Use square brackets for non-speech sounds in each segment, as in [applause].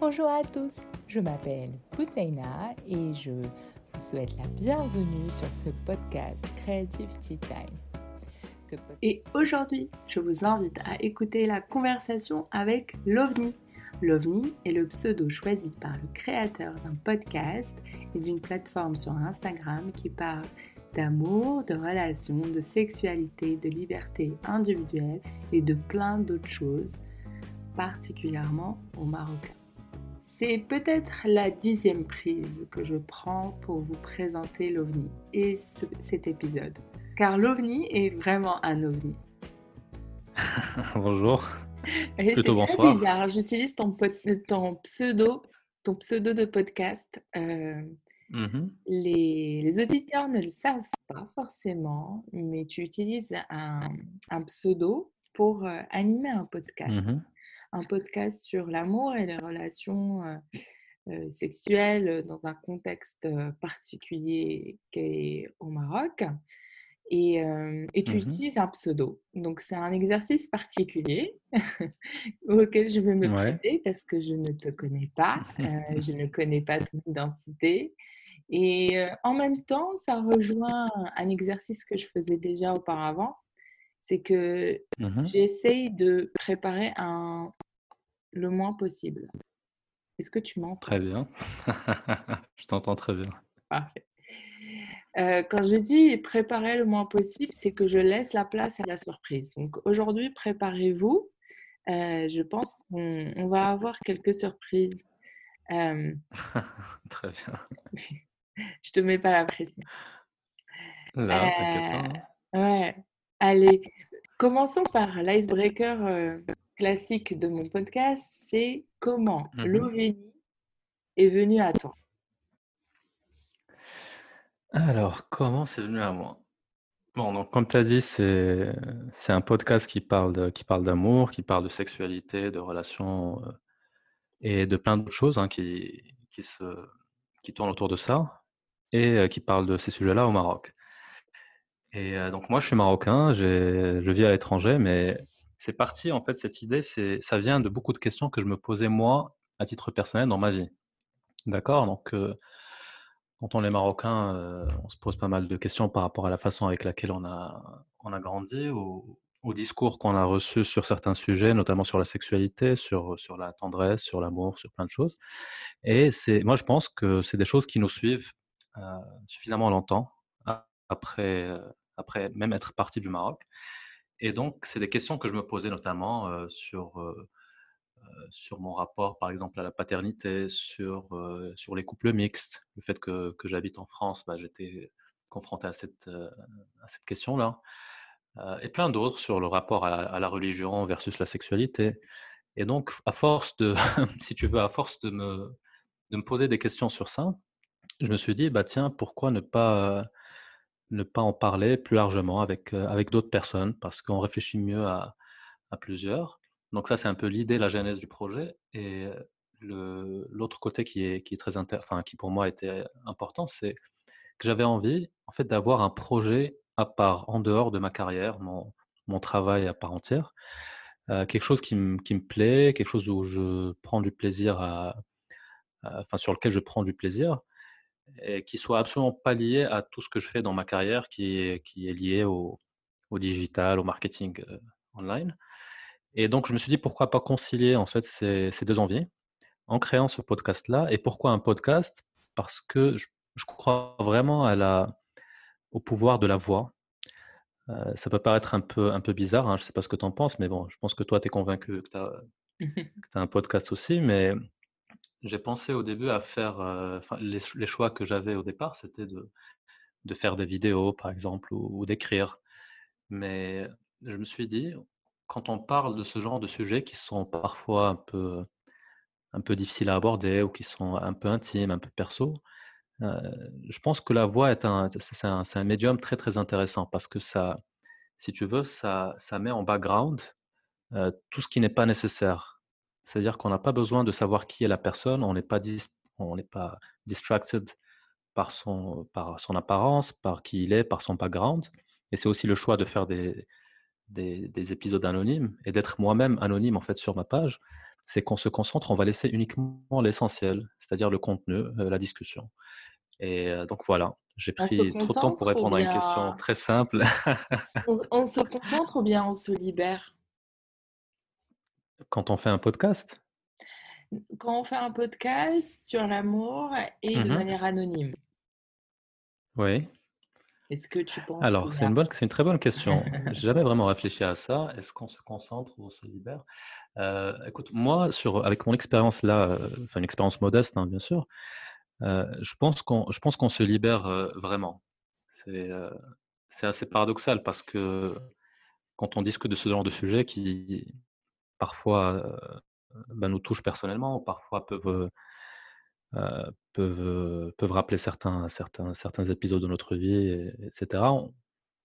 Bonjour à tous, je m'appelle Poutaina et je vous souhaite la bienvenue sur ce podcast Creativity Time. Et aujourd'hui, je vous invite à écouter la conversation avec l'OVNI. L'OVNI est le pseudo choisi par le créateur d'un podcast et d'une plateforme sur Instagram qui parle d'amour, de relations, de sexualité, de liberté individuelle et de plein d'autres choses, particulièrement au Marocain. C'est peut-être la dixième prise que je prends pour vous présenter l'OVNI et cet épisode. Car l'OVNI est vraiment un OVNI. [laughs] Bonjour. Plutôt bonsoir. C'est bizarre. J'utilise ton, ton, pseudo, ton pseudo de podcast. Euh, mmh les, auditeurs ne le savent pas forcément, mais tu utilises un, pseudo pour euh, animer un podcast. Mmh un podcast sur l'amour et les relations sexuelles dans un contexte particulier qui est au Maroc. Et, tu mmh utilises un pseudo. Donc, c'est un exercice particulier [laughs] auquel je vais me prêter parce que je ne te connais pas, [laughs] je ne connais pas ton identité. Et en même temps, ça rejoint un exercice que je faisais déjà auparavant, c'est que mmh j'essaye de préparer un, le moins possible. Est-ce que tu m'entends? Très bien. [laughs] je t'entends très bien. Parfait. Euh, quand je dis préparer le moins possible, c'est que je laisse la place à la surprise. Donc aujourd'hui, préparez-vous. Euh, je pense qu'on va avoir quelques surprises. Euh, [laughs] très bien. [laughs] je te mets pas la pression. Là, t'inquiète pas. Ouais. Allez, commençons par l'icebreaker classique de mon podcast, c'est comment l'OVNI est venu à toi? Alors, comment c'est venu à moi? Bon, donc comme tu as dit, c'est un podcast qui parle qui parle d'amour, qui parle de sexualité, de relations euh, et de plein d'autres choses hein, qui, qui, se, qui tournent autour de ça et euh, qui parle de ces sujets-là au Maroc. Et euh, donc moi, je suis marocain, je vis à l'étranger, mais c'est parti, en fait, cette idée, ça vient de beaucoup de questions que je me posais moi, à titre personnel, dans ma vie. D'accord? Donc, euh, quand on est marocain, euh, on se pose pas mal de questions par rapport à la façon avec laquelle on a, on a grandi, au, discours qu'on a reçus sur certains sujets, notamment sur la sexualité, sur, sur la tendresse, sur l'amour, sur plein de choses. Et moi, je pense que c'est des choses qui nous suivent suffisamment longtemps après, après même être parti du Maroc. Et donc, c'est des questions que je me posais notamment sur, sur mon rapport, par exemple, à la paternité, sur, sur les couples mixtes. Le fait que, que j'habite en France, bah, j'étais confronté à cette, à cette question-là. et plein d'autres sur le rapport à, la religion versus la sexualité. Et donc, à force de, [laughs] si tu veux, à force de me, de me poser des questions sur ça, je me suis dit, bah tiens, pourquoi ne pas ne pas en parler plus largement avec, euh, avec d'autres personnes parce qu'on réfléchit mieux à, à, plusieurs. Donc ça, c'est un peu l'idée, la genèse du projet. Et l'autre côté qui est, qui est très enfin, qui pour moi était important, c'est que j'avais envie, en fait, d'avoir un projet à part, en dehors de ma carrière, mon, mon travail à part entière, euh, quelque chose qui, me plaît, quelque chose où je prends du plaisir à, enfin, sur lequel je prends du plaisir, et qui soit absolument pas lié à tout ce que je fais dans ma carrière qui est, qui est lié au, au digital, au marketing euh, online. Et donc, je me suis dit, pourquoi pas concilier en fait ces, ces deux envies en créant ce podcast-là. Et pourquoi un podcast? Parce que je, je, crois vraiment à la, au pouvoir de la voix. Euh, ça peut paraître un peu, un peu bizarre, hein, je ne sais pas ce que tu en penses, mais bon, je pense que toi, tu es convaincu que tu as, as, un podcast aussi. Mais j'ai pensé au début à faire, euh, les, choix que j'avais au départ, c'était de, faire des vidéos, par exemple, ou, d'écrire. Mais je me suis dit, quand on parle de ce genre de sujets qui sont parfois un peu, un peu difficiles à aborder ou qui sont un peu intimes, un peu perso, euh, je pense que la voix est un, c'est un, médium très très intéressant parce que ça, si tu veux, ça, ça met en background euh, tout ce qui n'est pas nécessaire. C'est-à-dire qu'on n'a pas besoin de savoir qui est la personne, on n'est pas, on n'est pas distracted par son, par son apparence, par qui il est, par son background. Et c'est aussi le choix de faire des, des, épisodes anonymes et d'être moi-même anonyme en fait sur ma page. c'est qu'on se concentre, on va laisser uniquement l'essentiel, c'est-à-dire le contenu, la discussion. Et donc voilà, j'ai pris trop de temps pour répondre à une question très simple. [laughs] on, se concentre ou bien on se libère? Quand on fait un podcast? Quand on fait un podcast sur l'amour et de mmh manière anonyme. Oui. Est-ce que tu penses Alors, c'est une, bonne, c'est une très bonne question. [laughs] J'ai jamais vraiment réfléchi à ça. Est-ce qu'on se concentre ou on se libère? Euh, Écoute, moi, sur, avec mon expérience là, euh, enfin une expérience modeste, hein, bien sûr, euh, je pense qu'on, je pense qu'on se libère vraiment. C'est, c'est assez paradoxal parce que quand on discute de ce genre de sujet qui parfois ben, nous touchent personnellement, parfois peuvent euh, peuvent, peuvent rappeler certains, certains, certains épisodes de notre vie, etc.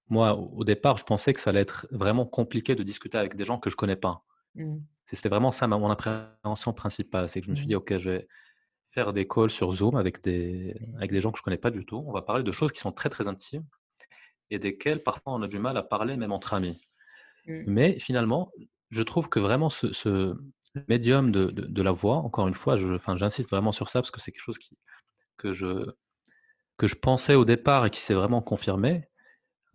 Moi, au départ, je pensais que ça allait être vraiment compliqué de discuter avec des gens que je connais pas. Mmh. C'était vraiment ça mon appréhension principale. C'est que je me suis dit, mmh. OK, je vais faire des calls sur Zoom avec des, avec des gens que je connais pas du tout. On va parler de choses qui sont très, très intimes et desquelles parfois on a du mal à parler même entre amis. Mmh. Mais finalement, je trouve que vraiment ce, médium de, de, la voix, encore une fois, j'insiste vraiment sur ça parce que c'est quelque chose qui, que, je, que je pensais au départ et qui s'est vraiment confirmé.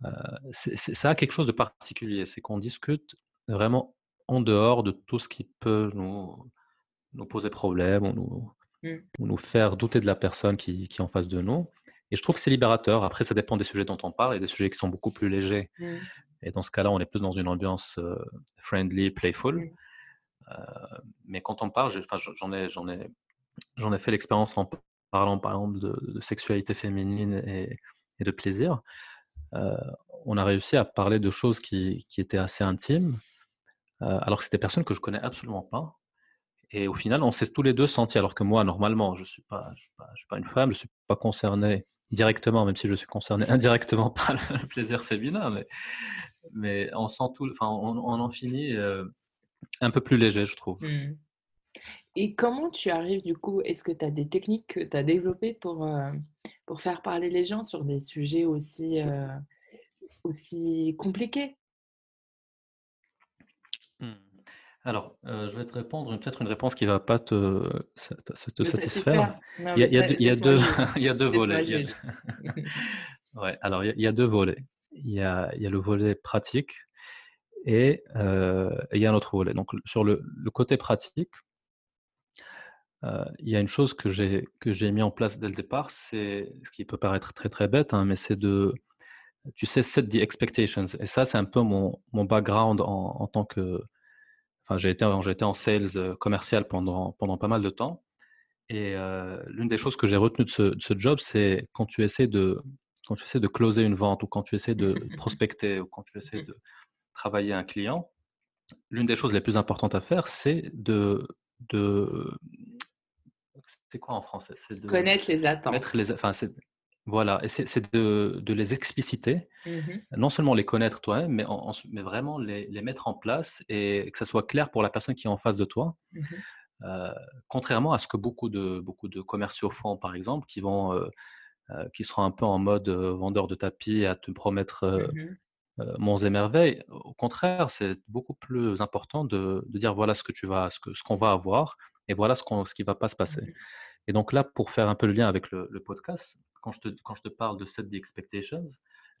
Euh, ça a quelque chose de particulier, c'est qu'on discute vraiment en dehors de tout ce qui peut nous, nous poser problème ou nous, mmh. nous faire douter de la personne qui, qui, est en face de nous. Et je trouve que c'est libérateur. Après, ça dépend des sujets dont on parle. Il y a des sujets qui sont beaucoup plus légers. Mmh. Et dans ce cas-là, on est plus dans une ambiance euh, friendly, playful. Euh, mais quand on parle, j'en ai, j'en ai, j'en ai fait l'expérience en parlant par exemple de, sexualité féminine et, de plaisir. Euh, on a réussi à parler de choses qui, qui étaient assez intimes, alors que c'était des personnes que je connais absolument pas. Et au final, on s'est tous les deux sentis, alors que moi, normalement, je ne suis, pas, je suis, pas, je suis pas une femme, je ne suis pas concerné directement, même si je suis concerné [laughs] indirectement par le [laughs] plaisir féminin, mais, on sent tout, enfin, on, en finit un peu plus léger, je trouve. Mmh. Et comment tu arrives du coup Est-ce que tu as des techniques que tu as développées pour, euh, faire parler les gens sur des sujets aussi, euh, aussi compliqués mmh. Alors, euh, je vais te répondre peut-être une réponse qui ne va pas te, te, satisfaire. il, y a, il, y a, deux, [laughs] il y a deux volets. Il y a... ouais, alors, il y, a, deux volets. Il y a, le volet pratique et il y a un autre volet. Donc, sur le, côté pratique, il y a une chose que j'ai que j'ai mis en place dès le départ, c'est ce qui peut paraître très très bête, hein, mais c'est de, tu sais, set the expectations. Et ça, c'est un peu mon, mon background en, en, tant que, enfin, j'ai été, en sales commercial pendant pendant pas mal de temps. Et l'une des choses que j'ai retenues de ce, de ce job, c'est quand tu essaies de quand tu essaies de closer une vente ou quand tu essaies de [laughs] prospecter ou quand tu essaies de travailler un client, l'une des choses les plus importantes à faire, c'est de, de c'est quoi en français? C'est de connaître les attentes. Mettre les, enfin, voilà, et c'est de, de, les expliciter, mmh non seulement les connaître toi-même, mais, mais vraiment les, les, mettre en place et que ça soit clair pour la personne qui est en face de toi. Mmh euh, contrairement à ce que beaucoup de, beaucoup de commerciaux font, par exemple, qui vont, euh, euh, qui seront un peu en mode vendeur de tapis à te promettre mmh monts et merveilles. Au contraire, c'est beaucoup plus important de, dire voilà ce que tu vas, ce qu'on va avoir et voilà ce, qu'on, ce qui va pas se passer. Et donc là, pour faire un peu le lien avec le, podcast, quand je, te, quand je te parle de set the expectations,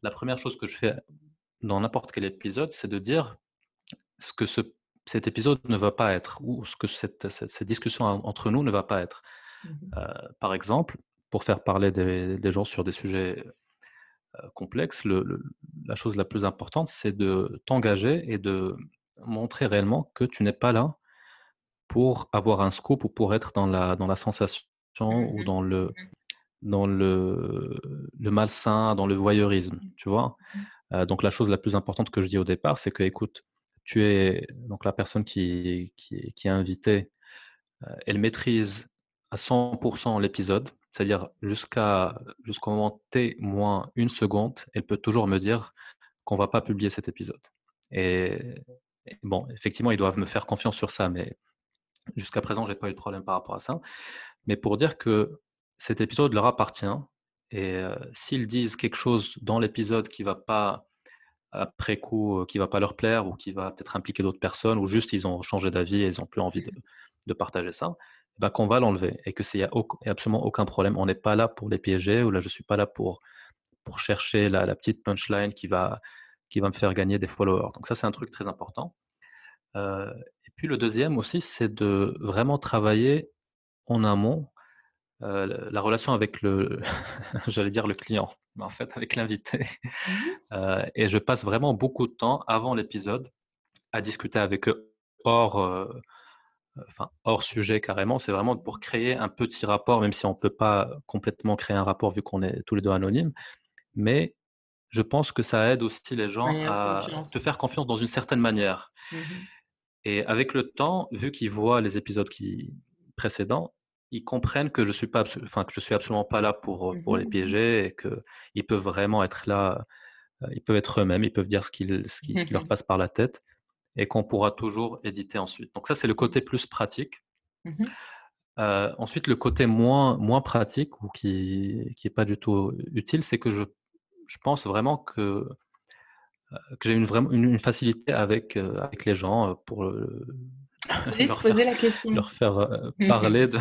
la première chose que je fais dans n'importe quel épisode, c'est de dire ce que ce, cet épisode ne va pas être ou ce que cette, cette, discussion entre nous ne va pas être. Mmh euh, par exemple, pour faire parler des, des, gens sur des sujets euh, complexe, la chose la plus importante, c'est de t'engager et de montrer réellement que tu n'es pas là pour avoir un scoop ou pour être dans la, dans la sensation ou mmh dans le, mmh dans le, le malsain, dans le voyeurisme, tu vois? Mmh euh, donc la chose la plus importante que je dis au départ, c'est que, écoute, tu es donc la personne qui, qui, qui est invitée, euh, elle maîtrise à 100% l'épisode, c'est-à-dire jusqu'à jusqu'au moment T moins une seconde, elle peut toujours me dire qu'on va pas publier cet épisode. Et, bon, effectivement, ils doivent me faire confiance sur ça, mais jusqu'à présent, j'ai pas eu de problème par rapport à ça. Mais pour dire que cet épisode leur appartient, et euh, s'ils disent quelque chose dans l'épisode qui va pas après coup, qui va pas leur plaire ou qui va peut-être impliquer d'autres personnes, ou juste ils ont changé d'avis et ils ont plus envie de, de partager ça, bah, qu'on va l'enlever et que n'y a, absolument aucun problème. On n'est pas là pour les piéger ou là je suis pas là pour pour chercher la, petite punchline qui va qui va me faire gagner des followers. Donc ça c'est un truc très important. Euh, et puis le deuxième aussi, c'est de vraiment travailler en amont euh, la relation avec le, [laughs] j'allais dire le client, mais en fait avec l'invité. Mmh [laughs] euh, et je passe vraiment beaucoup de temps avant l'épisode à discuter avec eux hors, enfin, hors sujet carrément. C'est vraiment pour créer un petit rapport, même si on ne peut pas complètement créer un rapport vu qu'on est tous les deux anonymes. Mais je pense que ça aide aussi les gens à te faire confiance dans une certaine manière. Mmh et avec le temps, vu qu'ils voient les épisodes qui, précédents, ils comprennent que je suis pas, enfin que je suis absolument pas là pour pour les mmh piéger et que ils peuvent vraiment être là, ils peuvent être eux-mêmes, ils peuvent dire ce, qu'ils, ce, qui, leur [laughs] passe par la tête et qu'on pourra toujours éditer ensuite. Donc ça c'est le côté plus pratique. Mmh ensuite le côté moins moins pratique ou qui qui est pas du tout utile, c'est que je je pense vraiment que que j'ai une, vraiment, une, facilité avec, euh, avec les gens euh, pour leur, faire, la question. leur faire euh, parler de.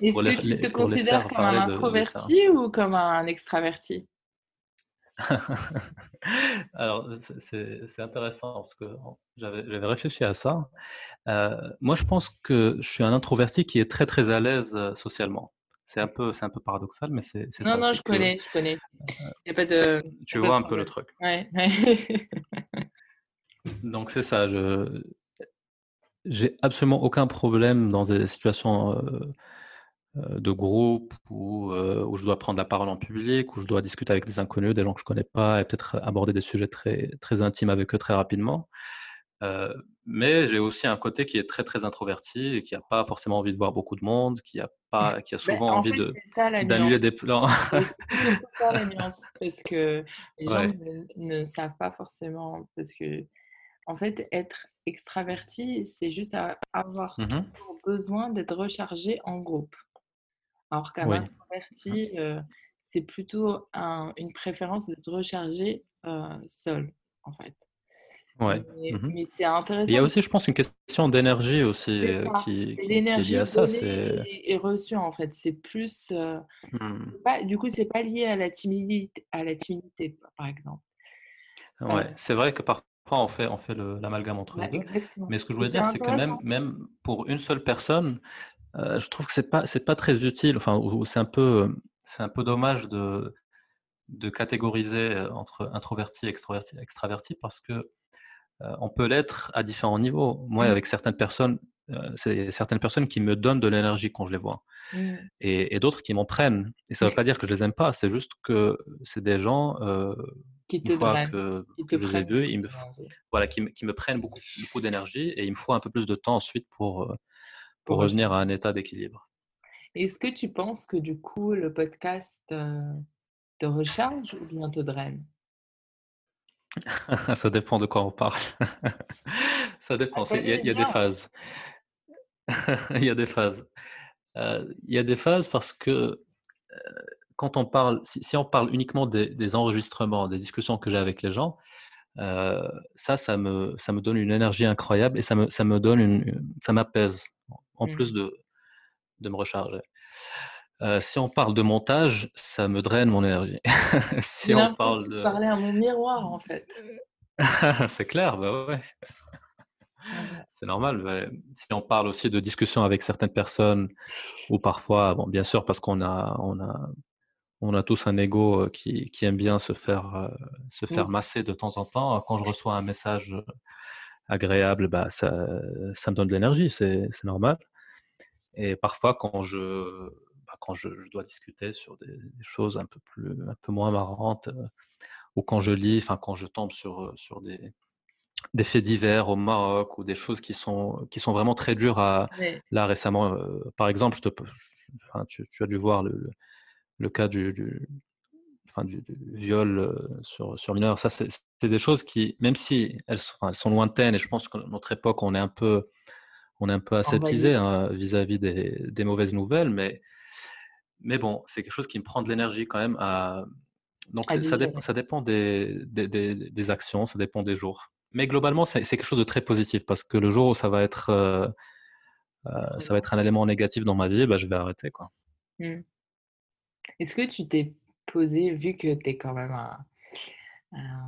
Est-ce que tu te considères comme un introverti ou comme un extraverti? [laughs] Alors, c'est intéressant parce que j'avais réfléchi à ça. moi, je pense que je suis un introverti qui est très très à l'aise socialement. C'est un peu, un peu paradoxal, mais c'est ça. Non, non, je connais, je connais. Il a pas de. Tu vois un peu le truc. Ouais. [laughs] Donc c'est ça. Je j'ai absolument aucun problème dans des situations euh, euh, de groupe où, euh, où, je dois prendre la parole en public, où je dois discuter avec des inconnus, des gens que je connais pas, et peut-être aborder des sujets très très intimes avec eux très rapidement. Euh, mais j'ai aussi un côté qui est très très introverti et qui n'a pas forcément envie de voir beaucoup de monde, qui a pas, [laughs] qui a souvent envie de d'annuler des plans. c'est [laughs] ça la nuance, parce que les gens ne, savent pas forcément, parce que en fait, être extraverti, c'est juste avoir mmh besoin d'être rechargé en groupe. Alors qu'un introverti, euh, c'est plutôt une préférence d'être rechargé euh, seul, en fait. Ouais. Mmh mais, c'est intéressant. Il y a aussi, je pense, une question d'énergie aussi euh, qui, qui, est liée à ça. C'est et, reçue en fait. C'est plus. Euh, mmh. pas, du coup, c'est pas lié à la timidité, à la timidité par exemple. Ouais, euh c'est vrai que parfois on fait, on fait l'amalgame entre les deux. Mais ce que je voulais dire, c'est que même, même pour une seule personne, je trouve que c'est pas, c'est pas très utile. Enfin, c'est un peu, c'est un peu dommage de de catégoriser entre introverti et extraverti, extraverti parce que euh, on peut l'être à différents niveaux. Moi, mmh. avec certaines personnes, euh, c'est certaines personnes qui me donnent de l'énergie quand je les vois, mmh. et, d'autres qui m'en prennent. Et ça ne veut pas dire que je les aime pas. C'est juste que c'est des gens euh, qui te que, je les ai vus, ils me, voilà, qui, me prennent beaucoup, beaucoup d'énergie, et il me faut un peu plus de temps ensuite pour pour revenir à un état d'équilibre. Est-ce que tu penses que du coup le podcast te recharge ou bien te draine? [laughs] Ça dépend de quoi on parle. [laughs] Ça dépend. Il y, a, des phases. [laughs] il y a des phases. Euh, il y a des phases parce que euh, quand on parle, si, on parle uniquement des, enregistrements, des discussions que j'ai avec les gens, euh, ça, ça me, ça me donne une énergie incroyable et ça me, ça me donne une, ça m'apaise en mmh. plus de, de me recharger. Euh, si on parle de montage, ça me draine mon énergie. [laughs] si on parle de parler à mon miroir en fait. [laughs] c'est clair, bah ouais. C'est normal. Si on parle aussi de discussions avec certaines personnes, ou parfois, bon, bien sûr, parce qu'on a, on a, on a tous un ego qui, qui aime bien se faire, se faire masser de temps en temps. Quand je reçois un message agréable, bah, ça, ça me donne de l'énergie, c'est normal. Et parfois, quand je, quand je, dois discuter sur des, choses un peu plus, un peu moins marrantes, euh, ou quand je lis, enfin quand je tombe sur sur des des faits divers au Maroc ou des choses qui sont qui sont vraiment très dures à là récemment euh, par exemple je te, enfin, tu, as dû voir le, le cas du, du, enfin, du, viol sur sur mineur ça c'est des choses qui même si elles sont, elles sont lointaines et je pense que notre époque on est un peu on est un peu aseptisé hein, vis-à-vis des, des, mauvaises nouvelles mais mais bon, c'est quelque chose qui me prend de l'énergie quand même. À... Donc ça, dépend, ça dépend des, des, des, actions, ça dépend des jours. Mais globalement, c'est quelque chose de très positif parce que le jour où ça va être, euh, ça va être un élément négatif dans ma vie, bah, je vais arrêter. quoi. Mmh. Est-ce que tu t'es posé, vu que tu es quand même un,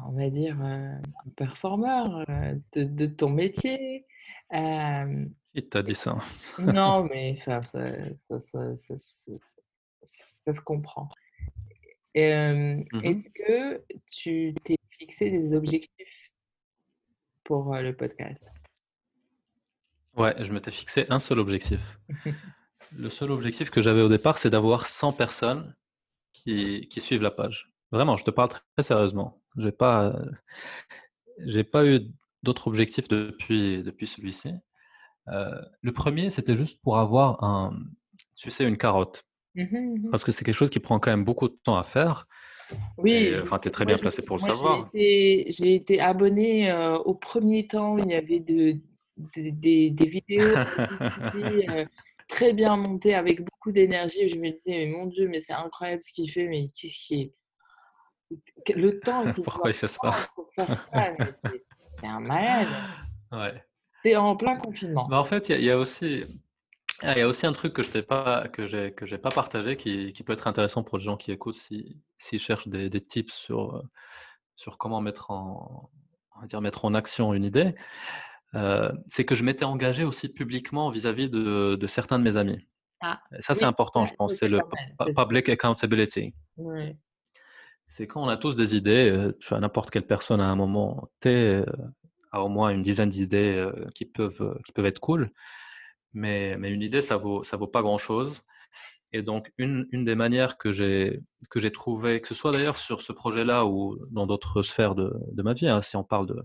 on va dire, un performeur de, ton métier Il t'a dit ça. non, mais ça, ça, se comprend. Mmh est-ce que tu t'es fixé des objectifs pour le podcast? Ouais, je m'étais fixé un seul objectif. [laughs] Le seul objectif que j'avais au départ, c'est d'avoir 100 personnes qui, suivent la page. Vraiment, je te parle très sérieusement. J'ai pas, j'ai pas eu d'autres objectifs depuis, depuis celui-ci. Euh, le premier, c'était juste pour avoir un, tu sais, une carotte. Mmh mmh Parce que c'est quelque chose qui prend quand même beaucoup de temps à faire. Oui, enfin, tu es très bien placé pour le savoir. J'ai été, abonné euh, au premier temps, il y avait de, des, des, vidéos [laughs] très bien montées avec beaucoup d'énergie. Je me disais, mais mon Dieu, mais c'est incroyable ce qu'il fait, mais qu'est-ce qui est. Le temps. [laughs] Pourquoi il fait ça pour faire ça C'est un malade. Ouais. C'est en plein confinement. en fait, il y, a aussi. Il y a aussi un truc que je n'ai pas, que j'ai, que j'ai pas partagé qui, qui, peut être intéressant pour les gens qui écoutent s'ils si, cherchent des, des, tips sur, sur comment mettre en, on va dire, mettre en action une idée. Euh, c'est que je m'étais engagé aussi publiquement vis-à-vis de, certains de mes amis. Ah, ça, c'est important, je pense. C'est le public accountability. C'est quand on a tous des idées, euh, tu n'importe quelle personne à un moment T euh, a au moins une dizaine d'idées qui, peuvent, qui peuvent être cool, mais, mais une idée, ça vaut, ça vaut pas grand-chose. Et donc, une, une, des manières que j'ai que j'ai trouvé, que ce soit d'ailleurs sur ce projet-là ou dans d'autres sphères de, de ma vie, hein, si on parle de,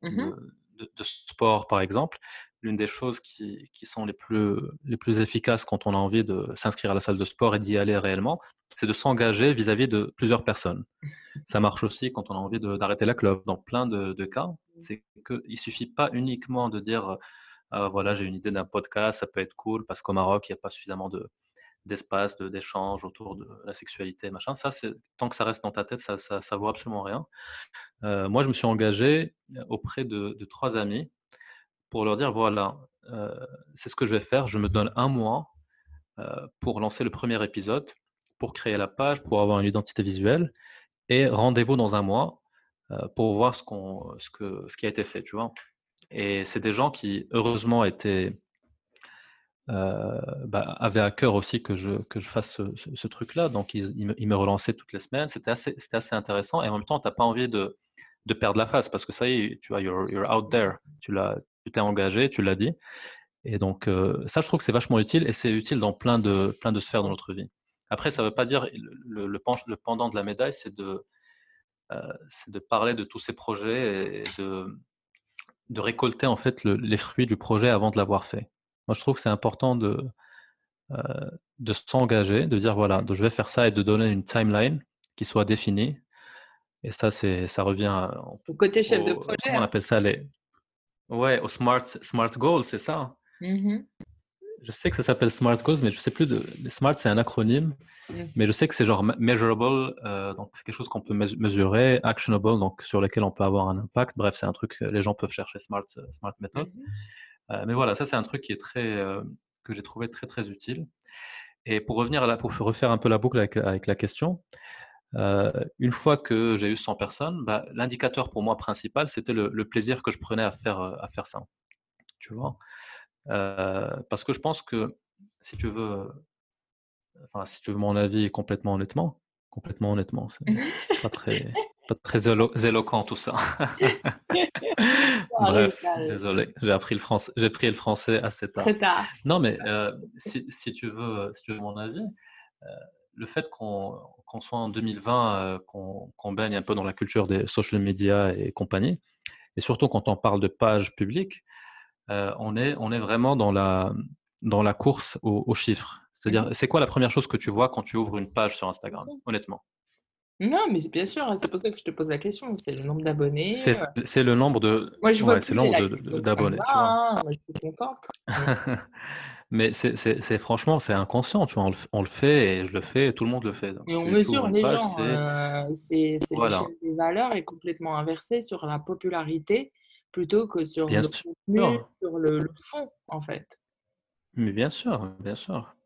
mmh de, sport, par exemple, l'une des choses qui, qui, sont les plus, les plus efficaces quand on a envie de s'inscrire à la salle de sport et d'y aller réellement, c'est de s'engager vis-à-vis de plusieurs personnes. Ça marche aussi quand on a envie d'arrêter la club. Dans plein de, de cas, c'est qu'il ne suffit pas uniquement de dire euh, voilà, j'ai une idée d'un podcast, ça peut être cool parce qu'au Maroc, il n'y a pas suffisamment de, d'espace, d'échange autour de la sexualité, machin. Ça, tant que ça reste dans ta tête, ça, ça, vaut absolument rien. Euh, moi, je me suis engagé auprès de, trois amis pour leur dire voilà, euh, c'est ce que je vais faire. Je me donne un mois euh, pour lancer le premier épisode, pour créer la page, pour avoir une identité visuelle, et rendez-vous dans un mois pour voir ce, qu'on, ce, que, ce qui a été fait, tu vois. Et c'est des gens qui, heureusement, étaient euh, bah, avait à cœur aussi que je, que je fasse ce, truc-là. Donc, ils, me, relançaient toutes les semaines. C'était assez, c'était assez intéressant. Et en même temps, tu n'as pas envie de, de, perdre la face parce que ça y est, tu vois, you're, you're out there. Tu, l'as, tu t'es engagé, tu l'as dit. Et donc, euh, ça, je trouve que c'est vachement utile et c'est utile dans plein de, plein de sphères de notre vie. Après, ça ne veut pas dire le, le, le, pendant de la médaille, c'est de, euh, c'est de parler de tous ces projets et de, de récolter en fait les fruits du projet avant de l'avoir fait. Moi, je trouve que c'est important de, euh, de s'engager, de dire voilà, je vais faire ça et de donner une timeline qui soit définie. Et ça, c'est, ça revient au côté chef de projet. on hein. appelle ça les. Ouais, au smart, smart goals, c'est ça. Mmh je sais que ça s'appelle smart goals, mais je sais plus de. Smart, c'est un acronyme, mmh. mais je sais que c'est genre measurable, euh, donc c'est quelque chose qu'on peut mesurer, actionable, donc sur lequel on peut avoir un impact. Bref, c'est un truc que les gens peuvent chercher smart, smart method. Mmh euh, mais voilà, ça c'est un truc qui est très, euh, que j'ai trouvé très très utile. Et pour revenir à pour refaire un peu la boucle avec, la question, euh, une fois que j'ai eu 100 personnes, bah, l'indicateur pour moi principal, c'était le, plaisir que je prenais à faire, à faire ça. Tu vois? Parce que je pense que si tu veux, enfin, si tu veux mon avis complètement honnêtement, complètement honnêtement, c'est pas très, pas très éloquent tout ça. [laughs] Bref, désolé, j'ai appris le français, j'ai pris le français assez tard. tard. Non, mais euh, si, si, tu veux, si tu veux mon avis, euh, le fait qu'on soit en 2020, euh, qu'on baigne un peu dans la culture des social media et compagnie, et surtout quand on parle de pages publiques, on, est, on est vraiment dans la, dans la course aux chiffres. C'est-à-dire, c'est quoi la première chose que tu vois quand tu ouvres une page sur Instagram, honnêtement? Non, mais bien sûr, c'est pour ça que je te pose la question. C'est le nombre d'abonnés. C'est euh. le nombre de. Moi, je vois c'est le nombre d'abonnés. Hein, je suis contente. [laughs] mais c'est franchement, c'est inconscient. Tu vois, on le, fait et je le fais et tout le monde le fait. et on mesure les gens. Euh, c'est l'échelle des valeurs est complètement inversée sur la popularité plutôt que sur le contenu, sur le, fond, en fait. Mais bien sûr, bien sûr.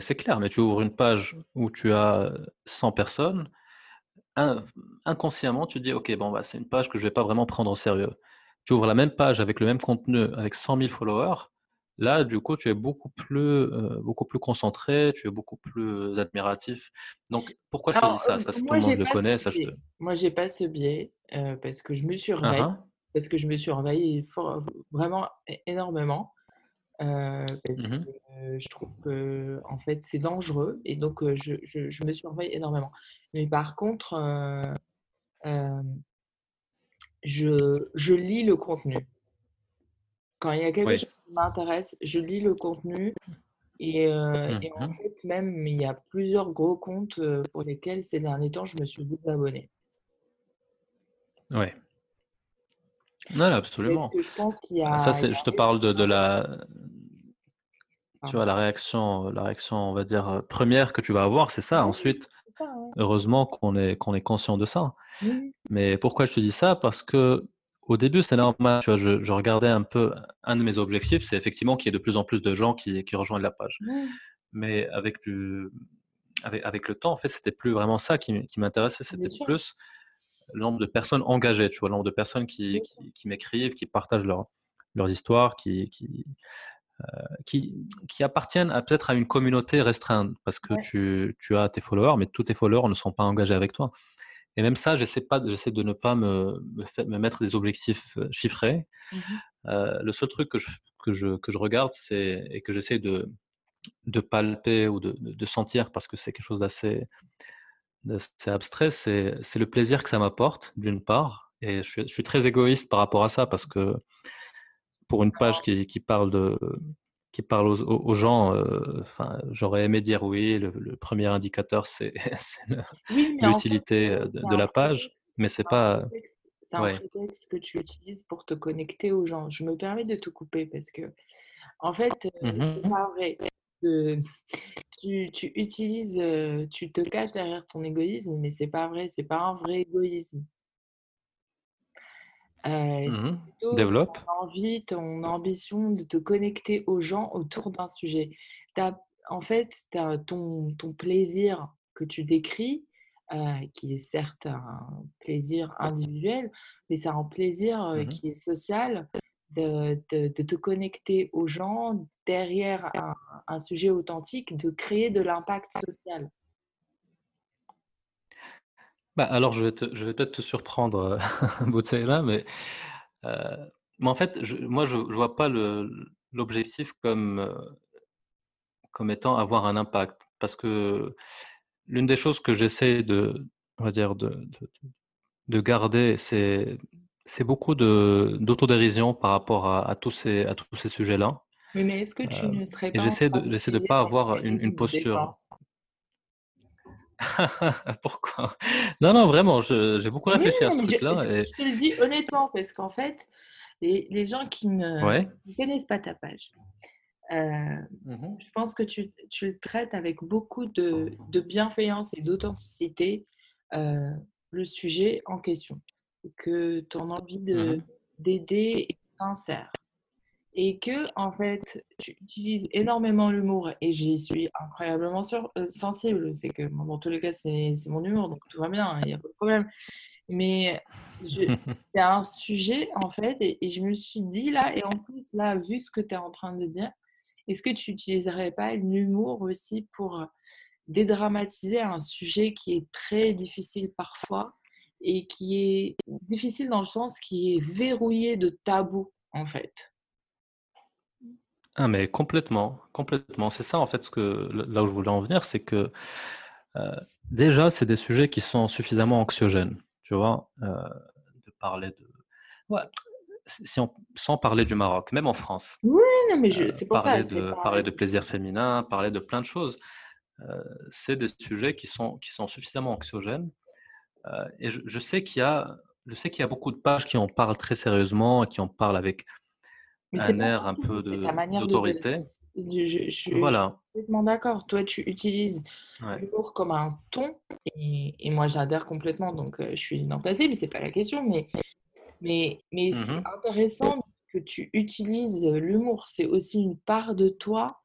C'est clair, mais tu ouvres une page où tu as 100 personnes, inconsciemment, tu dis, OK, bon, bah, c'est une page que je ne vais pas vraiment prendre au sérieux. Tu ouvres la même page avec le même contenu, avec 100 000 followers, là, du coup, tu es beaucoup plus, euh, beaucoup plus concentré, tu es beaucoup plus admiratif. Donc, pourquoi je te dis ça Ça, tout le monde le connaît. Ça, je te... Moi, j'ai pas ce biais euh, parce que je me surveille. Uh Parce que je me surveille vraiment énormément. Euh, parce mmh que je trouve que en fait c'est dangereux et donc je, je, me surveille énormément. Mais par contre, je, je, lis le contenu. Quand il y a quelque chose qui m'intéresse, je lis le contenu et, mmh et, en fait même il y a plusieurs gros comptes pour lesquels ces derniers temps je me suis désabonné. Ouais. Non, absolument. Parce que je pense qu'il y a. Ça, je te parle de, de la, tu vois, la réaction, la réaction, on va dire, première que tu vas avoir, c'est ça. Ensuite, heureusement qu'on est, qu'on est conscient de ça. Mais pourquoi je te dis ça? Parce que au début, c'est normal. Tu vois, je, regardais un peu, un de mes objectifs, c'est effectivement qu'il y ait de plus en plus de gens qui, qui rejoignent la page. Mais avec, du, avec, avec, le temps, en fait, c'était plus vraiment ça qui, qui m'intéressait, c'était plus le nombre de personnes engagées, tu vois, le nombre de personnes qui, qui, m'écrivent, qui partagent leur, leurs histoires, qui, qui, euh, qui, qui, appartiennent peut-être à une communauté restreinte parce que tu, tu, as tes followers, mais tous tes followers ne sont pas engagés avec toi. Et même ça, j'essaie pas, j'essaie de ne pas me, me, me, mettre des objectifs euh, chiffrés. Mmh euh, le seul truc que je, que je, que je regarde, c'est et que j'essaie de, de palper ou de, de sentir parce que c'est quelque chose d'assez abstrait, c'est le plaisir que ça m'apporte, d'une part. Et je suis, je suis, très égoïste par rapport à ça parce que pour une page qui, qui parle de qui parle aux, gens, euh, enfin, j'aurais aimé dire oui, le, premier indicateur, c'est l'utilité de, la page, mais c'est pas. C'est un prétexte que tu utilises pour te connecter aux gens. Je me permets de te couper parce que, en fait, mmh c'est pas vrai. Tu, tu, utilises, tu te caches derrière ton égoïsme, mais c'est pas vrai. C'est pas un vrai égoïsme. Euh, mmh Développe. Ton envie, ton ambition de te connecter aux gens autour d'un sujet. As, en fait, as ton, ton plaisir que tu décris, euh, qui est certes un plaisir individuel, mais c'est un plaisir euh, mmh qui est social de, te connecter aux gens derrière un, sujet authentique, de créer de l'impact social. Bah, alors, je vais, je vais peut-être te surprendre, euh, [laughs] mais, euh, mais en fait, moi, je ne vois pas l'objectif comme, euh, comme étant avoir un impact. Parce que l'une des choses que j'essaie de, on va dire, de, de, garder, c'est, c'est beaucoup d'autodérision par rapport à, tous ces, à tous ces sujets-là. Oui, mais est-ce que tu ne serais pas j'essaie de, j'essaie de pas avoir une, une posture. [laughs] Pourquoi? Non, non, vraiment, j'ai beaucoup réfléchi à ce truc-là. Je, et... je, te le dis honnêtement, parce qu'en fait, les, les, gens qui ne, connaissent pas ta page, euh, mmh je pense que tu, tu, le traites avec beaucoup de, de bienveillance et d'authenticité, euh, le sujet en question. Que ton envie mmh d'aider est sincère et que en fait tu utilises énormément l'humour et j'y suis incroyablement sur, euh, sensible. C'est que dans tous les cas c'est mon humour donc tout va bien, il n'y a pas de problème. Mais a [laughs] un sujet en fait et, je me suis dit là et en plus là vu ce que tu es en train de dire, est-ce que tu n'utiliserais pas l'humour aussi pour dédramatiser un sujet qui est très difficile parfois? Et qui est difficile dans le sens qui est verrouillé de tabous en fait. Ah, mais complètement, complètement. C'est ça, en fait, ce que, là où je voulais en venir, c'est que euh, déjà, c'est des sujets qui sont suffisamment anxiogènes, tu vois, euh, de parler de. Ouais, si on, sans parler du Maroc, même en France. Oui, non, mais euh, c'est pour parler ça. De, Parler de plaisir féminin, parler de plein de choses. c'est des sujets qui sont, qui sont suffisamment anxiogènes. Et je, je sais qu'il y a. Je sais qu'il y a beaucoup de pages qui en parlent très sérieusement, qui en parlent avec un air un peu d'autorité. Je, je, suis complètement d'accord. Toi, tu utilises l'humour comme un ton, et, et moi, j'adhère complètement, donc euh, je suis non mais c'est pas la question, mais, mais, mais c'est mmh intéressant que tu utilises l'humour, c'est aussi une part de toi.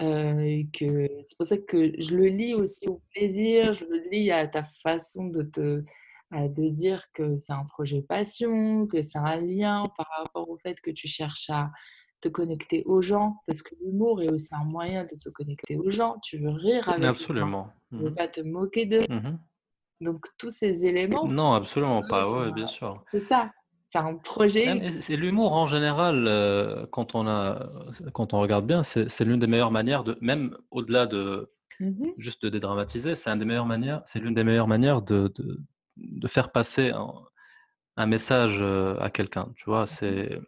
Euh, que c'est pour ça que je le lis aussi au plaisir, je le lis à ta façon de te de dire que c'est un projet passion, que c'est un lien par rapport au fait que tu cherches à te connecter aux gens, parce que l'humour est aussi un moyen de te connecter aux gens. Tu veux rire avec Absolument. eux. Tu veux mmh pas te moquer d'eux. Mmh Donc tous ces éléments. Non, absolument pas. Ouais, bien sûr. C'est ça. C'est un projet. C'est l'humour en général, euh, quand, on a, quand on regarde bien, c'est l'une des meilleures manières de, même au-delà de mmh juste de dédramatiser, c'est une des meilleures manières, c'est l'une des meilleures manières de, de, faire passer un, message euh, à quelqu'un. Tu vois, c'est,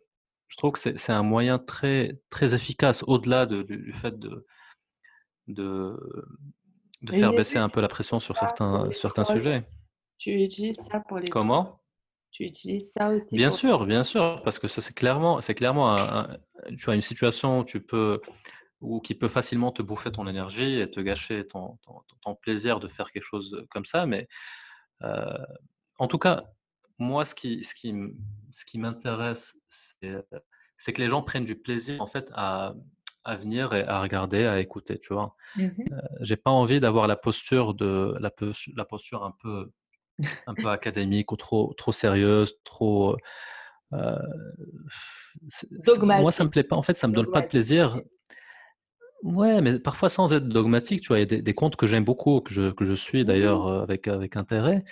je trouve que c'est un moyen très, très efficace au-delà du, du, fait de, de, de faire baisser un peu la pression sur certains, certains sujets. Tu utilises ça pour les. Comment? Tu utilises ça aussi Bien sûr, bien sûr, parce que ça c'est clairement, c'est clairement tu as une situation où tu peux ou qui peut facilement te bouffer ton énergie et te gâcher ton, ton, plaisir de faire quelque chose comme ça. Mais euh, en tout cas, moi, ce qui, ce qui, ce qui m'intéresse, c'est que les gens prennent du plaisir en fait à, à venir et à regarder, à écouter, tu vois. Mmh euh, j'ai pas envie d'avoir la posture de la, la posture un peu un peu académique ou trop, trop sérieuse, trop. Euh, moi, ça me plaît pas. En fait, ça me donne pas de plaisir. Ouais, mais parfois sans être dogmatique, tu vois, il y a des, des comptes que j'aime beaucoup, que je, que je suis d'ailleurs euh, avec, avec intérêt,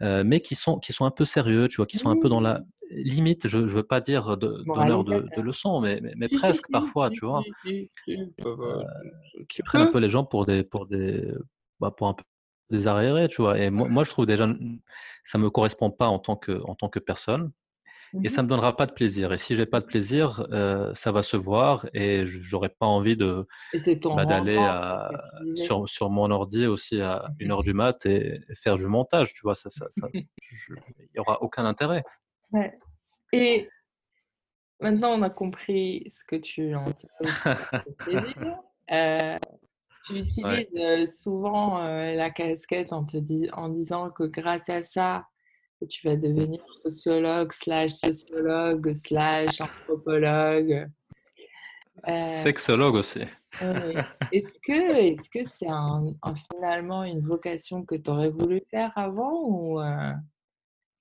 euh, mais qui sont, qui sont un peu sérieux, tu vois, qui sont un peu dans la limite, je ne veux pas dire donneur de, de, leçons, mais, mais, presque parfois, tu vois, qui prennent un peu les gens pour des, pour des, bah, pour un peu des arriérés, tu vois. Et moi, moi, je trouve déjà, ça me correspond pas en tant que, en tant que personne. Et ça mmh me donnera pas de plaisir. Et si j'ai pas de plaisir, euh, ça va se voir et j'aurais pas envie de bah, d'aller sur, sur mon ordi aussi à mmh une heure du mat et, faire du montage. Tu vois, ça, ça, [laughs] il y aura aucun intérêt. Ouais. Et maintenant, on a compris ce que tu en. [laughs] Euh, tu utilises souvent la casquette en, te en disant que grâce à ça, tu vas devenir sociologue, slash sociologue, slash anthropologue. Sexologue aussi. [laughs] Est-ce que est-ce que c'est un, finalement une vocation que tu aurais voulu faire avant ou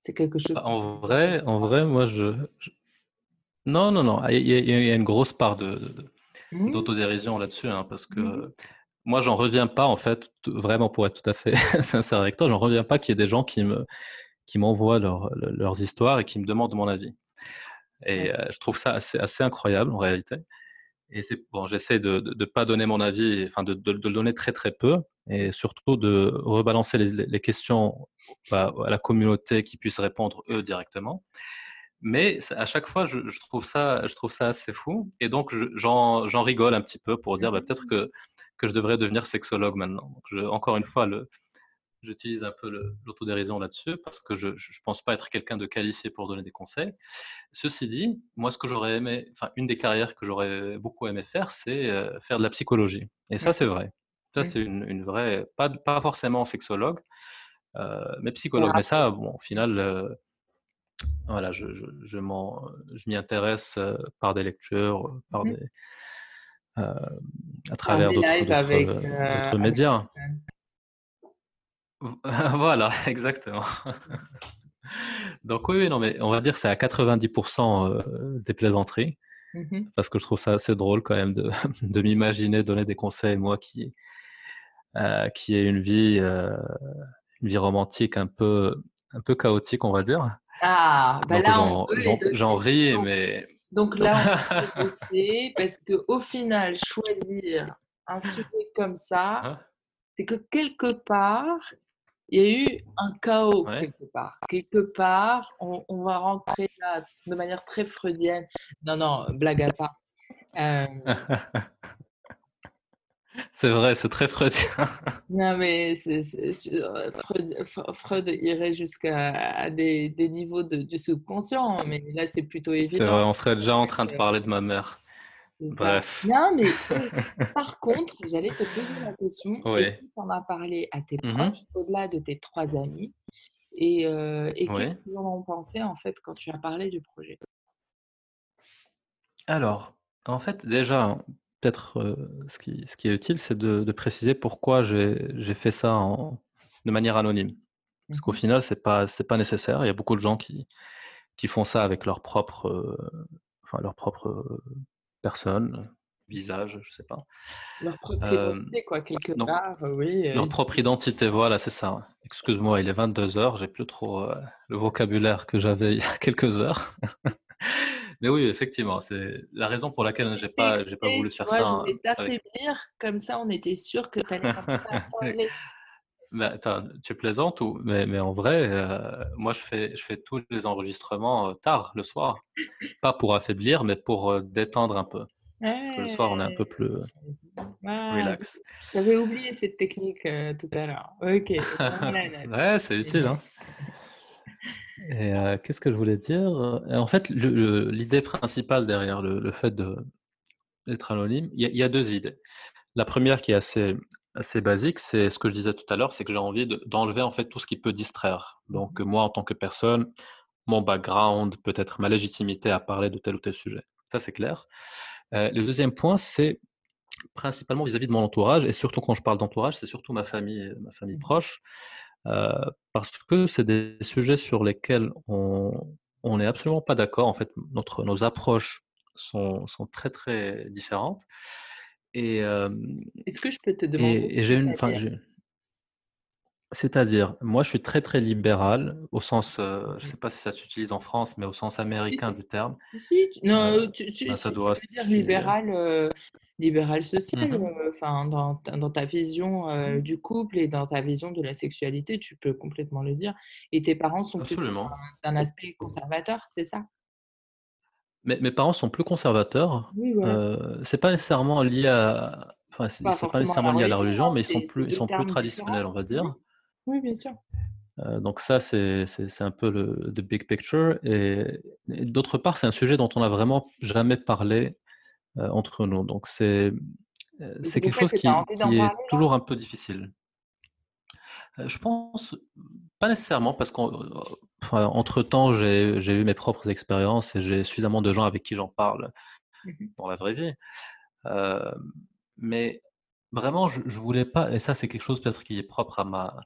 c'est quelque chose bah, En vrai, en vrai, moi je, non non non, il y, a, une grosse part de, mmh. d'autodérision là-dessus hein, parce que mmh moi, j'en reviens pas, en fait, vraiment pour être tout à fait [laughs] sincère avec toi, j'en reviens pas qu'il y ait des gens qui me qui m'envoient leurs histoires et qui me demandent mon avis. Et euh, je trouve ça assez, assez, incroyable en réalité. Et c'est bon, j'essaie de ne pas donner mon avis, enfin de, de, le donner très très peu, et surtout de rebalancer les, les questions à la communauté qui puisse répondre eux directement. Mais à chaque fois, je, je, trouve ça, je trouve ça assez fou. Et donc, j'en rigole un petit peu pour dire bah, peut-être que que je devrais devenir sexologue maintenant. Donc encore une fois, j'utilise un peu l'autodérision là-dessus parce que je ne pense pas être quelqu'un de qualifié pour donner des conseils. Ceci dit, moi, ce que j'aurais aimé, enfin, une des carrières que j'aurais beaucoup aimé faire, c'est euh, faire de la psychologie. Et ça, c'est vrai. Ça, c'est une, vraie, pas, pas forcément sexologue, euh, mais psychologue. Mais ça, bon, au final, euh, voilà, je, je, je m'y intéresse par des lectures, par mmh. des euh, à travers d'autres euh, médias. [laughs] voilà, [laughs] exactement. [laughs] Donc oui, non, mais on va dire c'est à 90% euh, des plaisanteries, mmh parce que je trouve ça assez drôle quand même de, de m'imaginer donner des conseils, moi qui, qui ai une vie, une vie romantique un peu, un peu chaotique, on va dire. Ah, bah là, j'en ris, mais donc là, on peut [laughs] parce qu'au final, choisir un sujet comme ça, hein? c'est que quelque part, il y a eu un chaos quelque part. Quelque part, on, va rentrer là de manière très freudienne. Non, non, blague à part. Euh, [laughs] c'est vrai, c'est très freudien. non, mais Freud, irait jusqu'à des, des, niveaux de, du subconscient, mais là, c'est plutôt évident. C'est vrai, on serait déjà en train de parler de ma mère. Bref. Non, mais [laughs] par contre, j'allais te poser la question. Oui. tu en as parlé à tes mmh proches, au-delà de tes trois amis Et, euh, et qu'est-ce qu'ils en ont pensé, en fait, quand tu as parlé du projet? Alors, en fait, déjà, peut-être ce, qui, ce, qui, est utile, c'est de, préciser pourquoi j'ai fait ça en, de manière anonyme. Parce qu'au mmh final, ce n'est pas, pas nécessaire. Il y a beaucoup de gens qui, qui font ça avec leur propre, enfin, leur propre personne, visage, je sais pas. Leur propre identité, quoi, quelque part, oui. Leur propre identité, voilà, c'est ça. Excuse-moi, il est 22 heures, j'ai plus trop le vocabulaire que j'avais [laughs] il y a quelques heures. Mais oui, effectivement, c'est la raison pour laquelle j'ai pas, j'ai pas voulu faire ça. Je voulais t'affaiblir, comme ça on était sûr que tu allais [laughs] attends, tu plaisantes ou mais, mais en vrai, euh, moi je fais, je fais tous les enregistrements euh, tard le soir, pas pour affaiblir, mais pour euh, détendre un peu. Parce que le soir on est un peu plus relax. J'avais oublié cette technique tout à l'heure. Ok. [laughs] ouais, c'est utile. Hein. Et qu'est-ce que je voulais dire? En fait, l'idée principale derrière le, fait d'être anonyme, il y, a deux idées. La première qui est assez, assez basique, c'est ce que je disais tout à l'heure, c'est que j'ai envie d'enlever en fait tout ce qui peut distraire. Donc moi, en tant que personne, mon background, peut-être ma légitimité à parler de tel ou tel sujet. Ça, c'est clair. le deuxième point, c'est principalement vis-à-vis de mon entourage, et surtout quand je parle d'entourage, c'est surtout ma famille, ma famille mmh proche. Parce que c'est des sujets sur lesquels on n'est absolument pas d'accord. En fait, notre, nos approches sont, sont très très différentes. Et est-ce que je peux te demander Et, j'ai une, c'est-à-dire, moi, je suis très très libéral au sens, je ne sais pas si ça s'utilise en France, mais au sens américain du terme. non, tu, ben, ça doit veux dire libéral libéral social, mmh enfin, dans, dans, ta vision mmh. du couple et dans ta vision de la sexualité, tu peux complètement le dire. Et tes parents sont Absolument. d'un aspect conservateur, c'est ça? Mes, mes, parents sont plus conservateurs. Oui, c'est pas nécessairement lié à, enfin, c'est pas, nécessairement lié à la religion, mais ils sont plus, ils sont plus traditionnels, on va dire. Oui, bien sûr. donc ça, c'est un peu le the big picture. Et, et d'autre part, c'est un sujet dont on n'a vraiment jamais parlé euh, entre nous. Donc c'est euh, c'est quelque chose qui, est toujours un peu difficile. Euh, je pense pas nécessairement parce qu'entre temps j'ai eu mes propres expériences et j'ai suffisamment de gens avec qui j'en parle mmh dans la vraie vie. mais vraiment, je, je, voulais pas, et ça c'est quelque chose peut-être qui est propre à ma,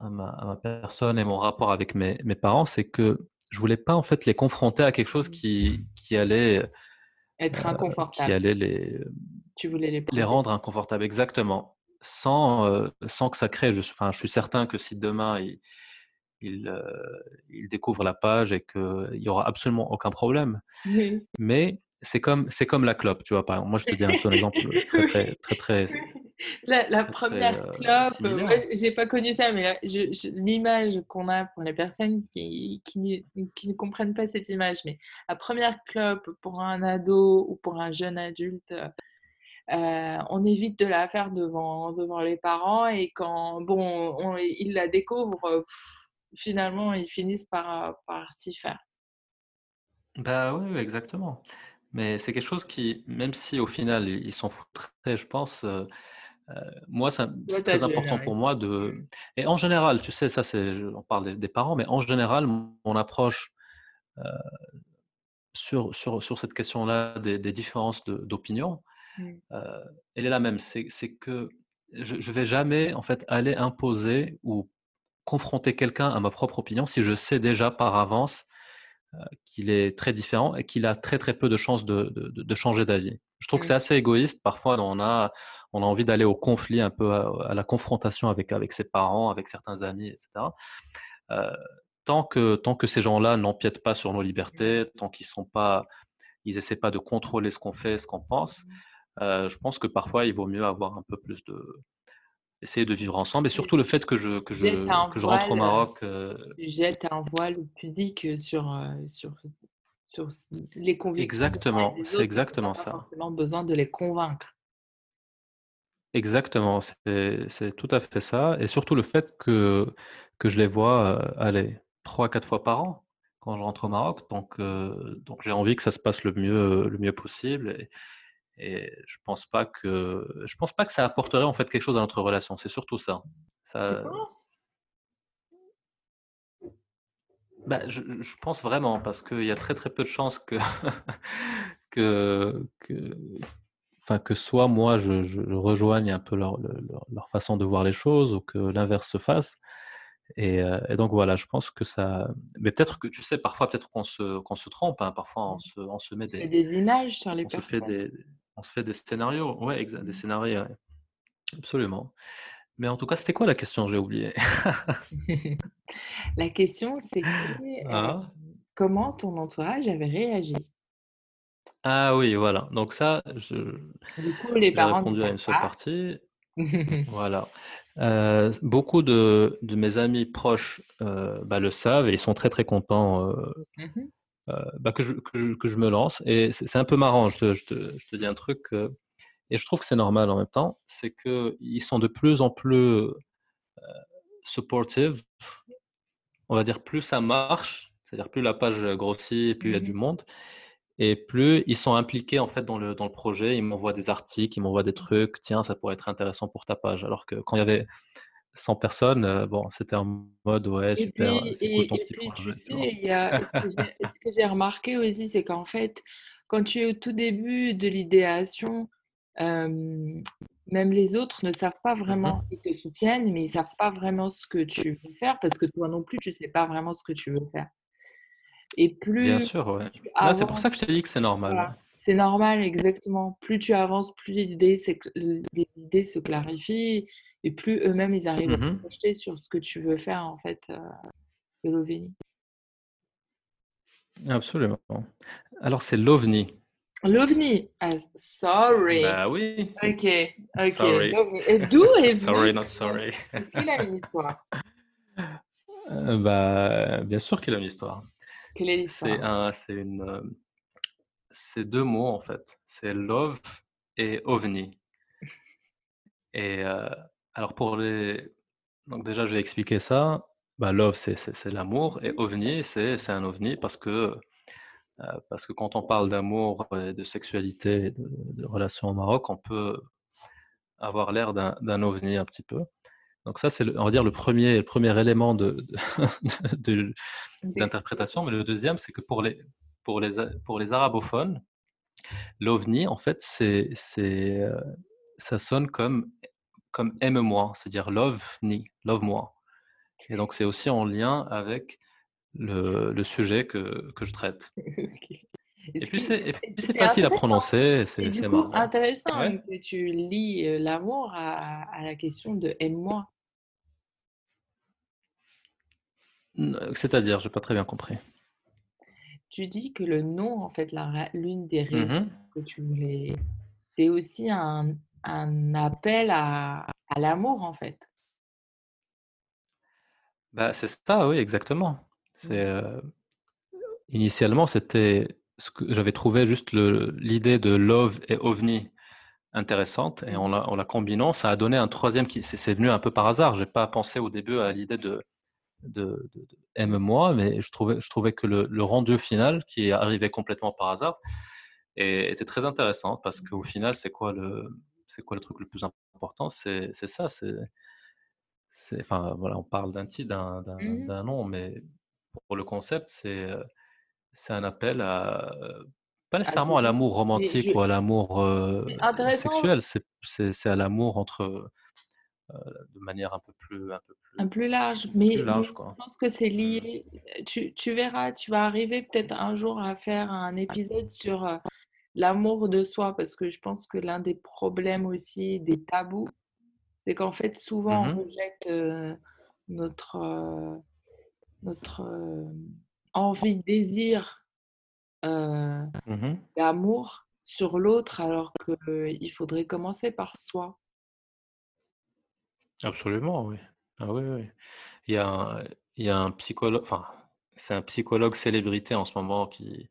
à ma, à ma, personne et mon rapport avec mes, mes parents, c'est que je voulais pas en fait les confronter à quelque chose mmh. qui, qui allait être euh, inconfortable. qui allait les, tu voulais les, les rendre inconfortables, exactement. Sans, euh, sans que ça crée. Je, enfin, je suis certain que si demain il, il, euh, il découvre la page et qu'il n'y aura absolument aucun problème. Mais c'est comme, c'est comme la clope, tu vois. Par exemple, moi, je te dis un, exemple très, très, [laughs] très, très, La, première clope, euh, j'ai pas connu ça, mais l'image qu'on a pour les personnes qui, qui, qui, ne comprennent pas cette image, mais la première clope pour un ado ou pour un jeune adulte, euh, on évite de la faire devant, devant les parents et quand bon, on, ils la découvrent, finalement, ils finissent par, par s'y faire. Bah oui, exactement. Mais c'est quelque chose qui, même si au final ils s'en foutent très, je pense, euh, euh, moi c'est très important pour moi de. Et en général, tu sais, ça c'est, on parle des, parents, mais en général, mon approche euh, sur, sur, sur cette question-là des, différences d'opinion, mmh. elle est la même. C'est que je ne vais jamais en fait aller imposer ou confronter quelqu'un à ma propre opinion si je sais déjà par avance qu'il est très différent et qu'il a très très peu de chances de, de, changer d'avis. Je trouve que c'est assez égoïste. Parfois, on a, on a envie d'aller au conflit, un peu à, la confrontation avec, avec ses parents, avec certains amis, etc. Euh, tant, que, tant que ces gens-là n'empiètent pas sur nos libertés, tant qu'ils sont pas, ils essaient pas de contrôler ce qu'on fait, ce qu'on pense, euh, je pense que parfois il vaut mieux avoir un peu plus de, essayer de vivre ensemble et surtout le fait que je, que je, que je rentre au Maroc. Euh... Jette un voile pudique sur, euh, sur, sur les convictions. Exactement, c'est exactement ça. Pas forcément besoin de les convaincre. Exactement, c'est tout à fait ça. Et surtout le fait que, que je les vois euh, aller trois, quatre fois par an quand je rentre au Maroc. Donc, euh, donc j'ai envie que ça se passe le mieux, le mieux possible. Et, et je pense pas que je pense pas que ça apporterait en fait quelque chose à notre relation. C'est surtout ça. ça... Tu penses? Bah, je, je, pense vraiment parce qu'il y a très très peu de chances que [laughs] que, que, enfin, que soit moi je, je rejoigne un peu leur, leur, façon de voir les choses ou que l'inverse se fasse. Et, euh, et, donc voilà, je pense que ça. Mais peut-être que tu sais, parfois peut-être qu'on se, qu'on se trompe. Hein, parfois on se, on se met des, des images sur les on se fait des, on se fait des scénarios. Ouais, exact, des mmh. scénarios. Absolument. Mais en tout cas, c'était quoi la question? J'ai oublié. la question, c'est [laughs] ah. comment ton entourage avait réagi? Ah oui, voilà. Donc ça, je, du coup, les parents répondu à une seule partie. [laughs] voilà. Euh, beaucoup de, de, mes amis proches euh, bah, le savent et ils sont très très contents euh, mmh bah, que, je, que, je, me lance. Et c'est un peu marrant, je te, je te, je te dis un truc et je trouve que c'est normal en même temps, c'est qu'ils sont de plus en plus euh, supportive. On va dire plus ça marche, c'est-à-dire plus la page grossit, plus il y a du mmh monde, et plus ils sont impliqués en fait dans le, dans le projet. Ils m'envoient des articles, ils m'envoient des trucs. Tiens, ça pourrait être intéressant pour ta page. Alors que quand il y avait 100 personnes, bon, c'était en mode ouais, super, c'est cool ton petit projet. Tu sais, y a, ce que j'ai remarqué aussi, c'est qu'en fait, quand tu es au tout début de l'idéation, même les autres ne savent pas mmh vraiment, ils te soutiennent, mais ils savent pas vraiment ce que tu veux faire parce que toi non plus, tu sais pas vraiment ce que tu veux faire. Et plus. Bien sûr, ouais. c'est pour ça que je t'ai dit que c'est normal. C'est normal, exactement. Plus tu avances, plus les idées, les idées se clarifient et plus eux-mêmes ils arrivent à se mmh projeter sur ce que tu veux faire en fait euh, de l'OVNI. Absolument. Alors c'est l'OVNI. L'OVNI. Ah, sorry. Bah oui. Ok, ok. Sorry. Et d'où [laughs] est Sorry, not sorry. Est-ce qu'il a une histoire? Euh, Bah, bien sûr qu'il a une histoire. Quelle est l'histoire? C'est une. C'est deux mots en fait. C'est love et ovni. Et euh, alors pour les. Donc déjà, je vais expliquer ça. Bah, love, c'est l'amour. Et ovni, c'est un ovni parce que euh, parce que quand on parle d'amour, de sexualité, de, de relations au Maroc, on peut avoir l'air d'un ovni un petit peu. Donc ça, c'est, on va dire, le premier, le premier élément [laughs] d'interprétation. Mais le deuxième, c'est que pour les, pour les, pour les arabophones, l'ovni, en fait, c'est, c'est, euh, ça sonne comme, comme aime-moi, c'est-à-dire love-ni, love-moi. Et donc, c'est aussi en lien avec le, sujet que, que, je traite. [laughs] Et puis c'est facile à prononcer, c'est marrant. intéressant que tu lis euh, l'amour à, à, la question de aime-moi. C'est-à-dire, je n'ai pas très bien compris. Tu dis que le nom, en fait, l'une des mmh raisons que tu voulais, c'est aussi un, un, appel à, à l'amour, en fait. Bah, c'est ça, oui, exactement. C'est initialement, c'était ce que j'avais trouvé juste l'idée de love et ovni intéressante et en la, combinant, ça a donné un troisième qui c'est venu un peu par hasard. J'ai pas pensé au début à l'idée de, de, aime-moi, mais je trouvais, je trouvais que le, rendu final qui est arrivé complètement par hasard était très intéressant parce qu'au final, c'est quoi le c'est quoi le truc le plus important? C'est ça, c'est enfin voilà, on parle d'un titre, mmh d'un nom, mais pour le concept, c'est c'est un appel à pas nécessairement à l'amour. romantique ou à l'amour sexuel, c'est à l'amour entre de manière un peu plus un peu plus, un plus large. Mais, je pense que c'est mmh. lié. Tu, tu, verras, tu vas arriver peut-être un jour à faire un épisode sur l'amour de soi, parce que je pense que l'un des problèmes aussi, des tabous, c'est qu'en fait souvent on mmh rejette notre notre envie, désir mmh d'amour sur l'autre, alors qu'il faudrait commencer par soi. Absolument, oui. Ah oui, oui. Il y a un, il y a un psychologue, enfin, c'est un psychologue célébrité en ce moment qui,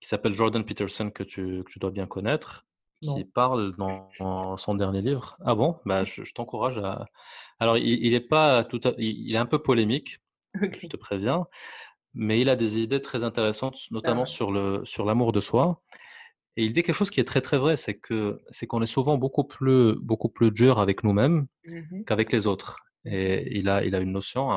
qui s'appelle Jordan Peterson, que tu, que tu dois bien connaître, qui parle dans, son dernier livre. Ah bon? Bah, je, t'encourage à. Alors, il, est pas tout il est un peu polémique, je te préviens. Mais il a des idées très intéressantes, notamment ah. sur le sur l'amour de soi. Et il dit quelque chose qui est très très vrai, c'est que c'est qu'on est souvent beaucoup plus beaucoup plus dur avec nous-mêmes mmh qu'avec les autres. Et il a il a une notion,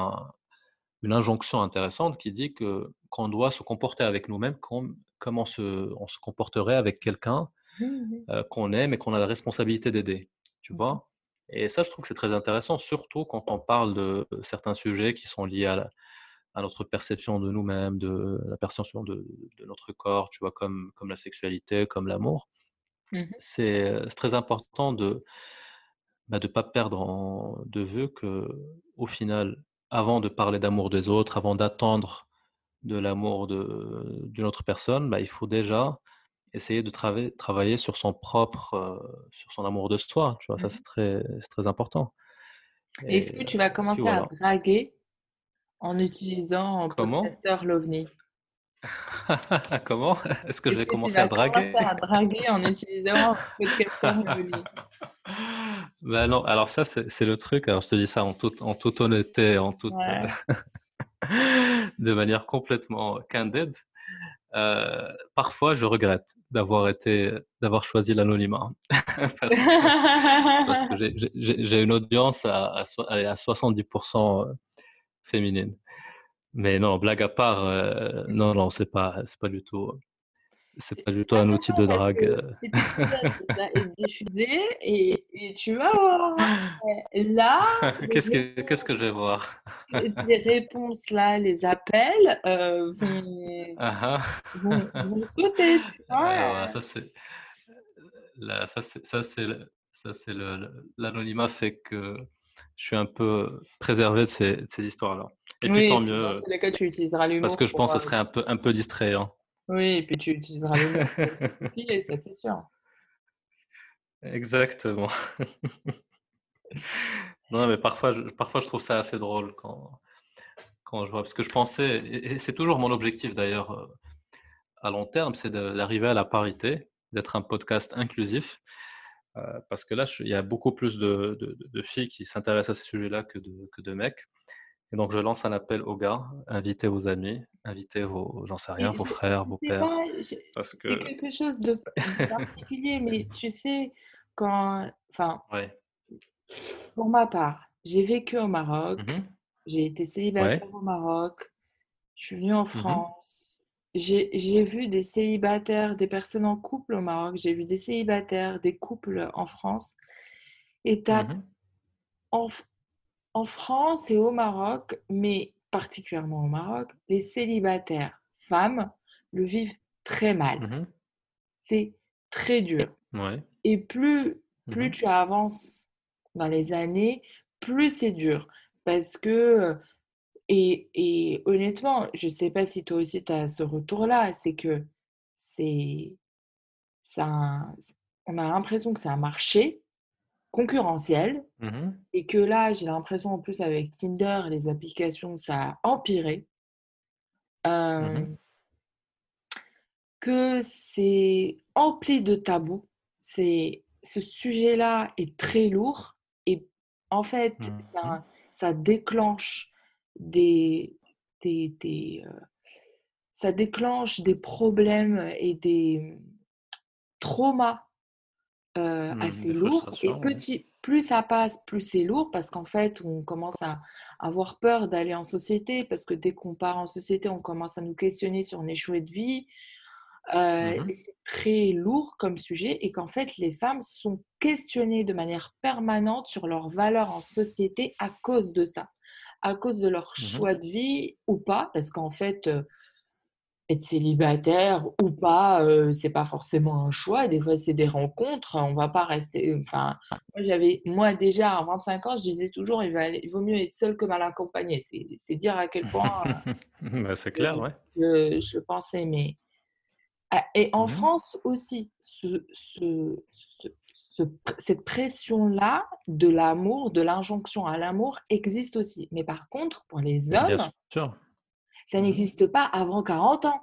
une injonction intéressante qui dit que qu'on doit se comporter avec nous-mêmes comme comment on se comporterait avec quelqu'un mmh qu'on aime et qu'on a la responsabilité d'aider. Tu mmh vois? Et ça, je trouve que c'est très intéressant, surtout quand on parle de certains sujets qui sont liés à, notre perception de nous-mêmes, de la perception de, notre corps, tu vois, comme, comme la sexualité, comme l'amour. C'est très important de ne bah, pas perdre de vue que, au final, avant de parler d'amour des autres, avant d'attendre de l'amour d'une autre personne, bah, il faut déjà essayer de travailler sur son propre, euh, sur son amour de soi. Tu vois, ça mmh c'est très, très important. Est-ce que tu vas commencer à draguer en utilisant Comment? podcaster l'OVNI. [laughs] Comment? Est-ce que je vais commencer à draguer commencer à draguer en utilisant podcaster l'OVNI? [laughs] Ben non, alors ça c'est le truc. Alors je te dis ça en toute, en toute honnêteté, en toute, [laughs] de manière complètement candide. Euh, parfois, je regrette d'avoir été, d'avoir choisi l'anonymat parce que, j'ai une audience à, à, 70% euh, féminine. Mais non, blague à part, euh, non, non, c'est pas, c'est pas du tout. C'est pas du tout un outil de drague. Euh. [laughs] diffusé et, et, tu vas voir. Là. [laughs] qu'est-ce que qu'est-ce que je vais voir? Les réponses là, les appels euh, vont, ah ah. vont, vont, sauter. Tu [laughs] vois? ça c'est ça c'est ça c'est ça c'est l'anonymat fait que je suis un peu préservé de ces, de ces histoires-là. Et puis tant mieux. Dans cas, tu utiliseras l'humour. Parce que je pense que ça serait un peu un peu distrayant. Oui, et puis tu utiliseras le [laughs] ça c'est sûr. Exactement. [laughs] non, mais parfois je, parfois je trouve ça assez drôle quand, quand je vois. Parce que je pensais, et c'est toujours mon objectif d'ailleurs euh, à long terme, c'est d'arriver à la parité, d'être un podcast inclusif. Euh, parce que là, il y a beaucoup plus de, de filles qui s'intéressent à ces sujets-là que de, que de mecs. Et donc, je lance un appel aux gars, invitez vos amis, invitez vos, j'en sais rien, vos frères, vos pères. parce que... C'est quelque chose de particulier, mais [laughs] tu sais, quand. Enfin, pour ma part, j'ai vécu au Maroc, mmh j'ai été célibataire au Maroc, je suis venue en mmh France. J'ai vu des célibataires, des personnes en couple au Maroc, j'ai vu des célibataires, des couples en France. Et as, mmh en, en France et au Maroc, mais particulièrement au Maroc, les célibataires femmes le vivent très mal. Mmh C'est très dur. Et plus, plus mmh tu avances dans les années, plus c'est dur. Parce que, et, et honnêtement, je ne sais pas si toi aussi tu as ce retour-là, c'est que c'est ça, on a l'impression que c'est un marché concurrentiel mmh et que là, j'ai l'impression en plus avec Tinder, les applications, ça a empiré. Mmh que c'est empli de tabous. C'est ce sujet-là est très lourd et en fait, ça, mmh ça, déclenche des, des, des euh, ça déclenche des problèmes et des traumas Mmh, assez lourd. Et petit, plus ça passe, plus c'est lourd parce qu'en fait, on commence à avoir peur d'aller en société parce que dès qu'on part en société, on commence à nous questionner sur nos choix de vie. Mmh c'est très lourd comme sujet et qu'en fait, les femmes sont questionnées de manière permanente sur leur valeur en société à cause de ça, à cause de leur mmh choix de vie ou pas, parce qu'en fait, être célibataire ou pas, c'est pas forcément un choix. Des fois, c'est des rencontres. On va pas rester. Enfin, moi, j'avais, moi déjà à 25 ans, je disais toujours, il, va il vaut mieux être seul que mal accompagné. C'est dire à quel point. [laughs] Bah, c'est clair, ouais. Je, je, pensais, mais ah, et en mmh France aussi, ce, ce, cette pression-là de l'amour, de l'injonction à l'amour existe aussi. Mais par contre, pour les hommes, ça mmh n'existe pas avant 40 ans.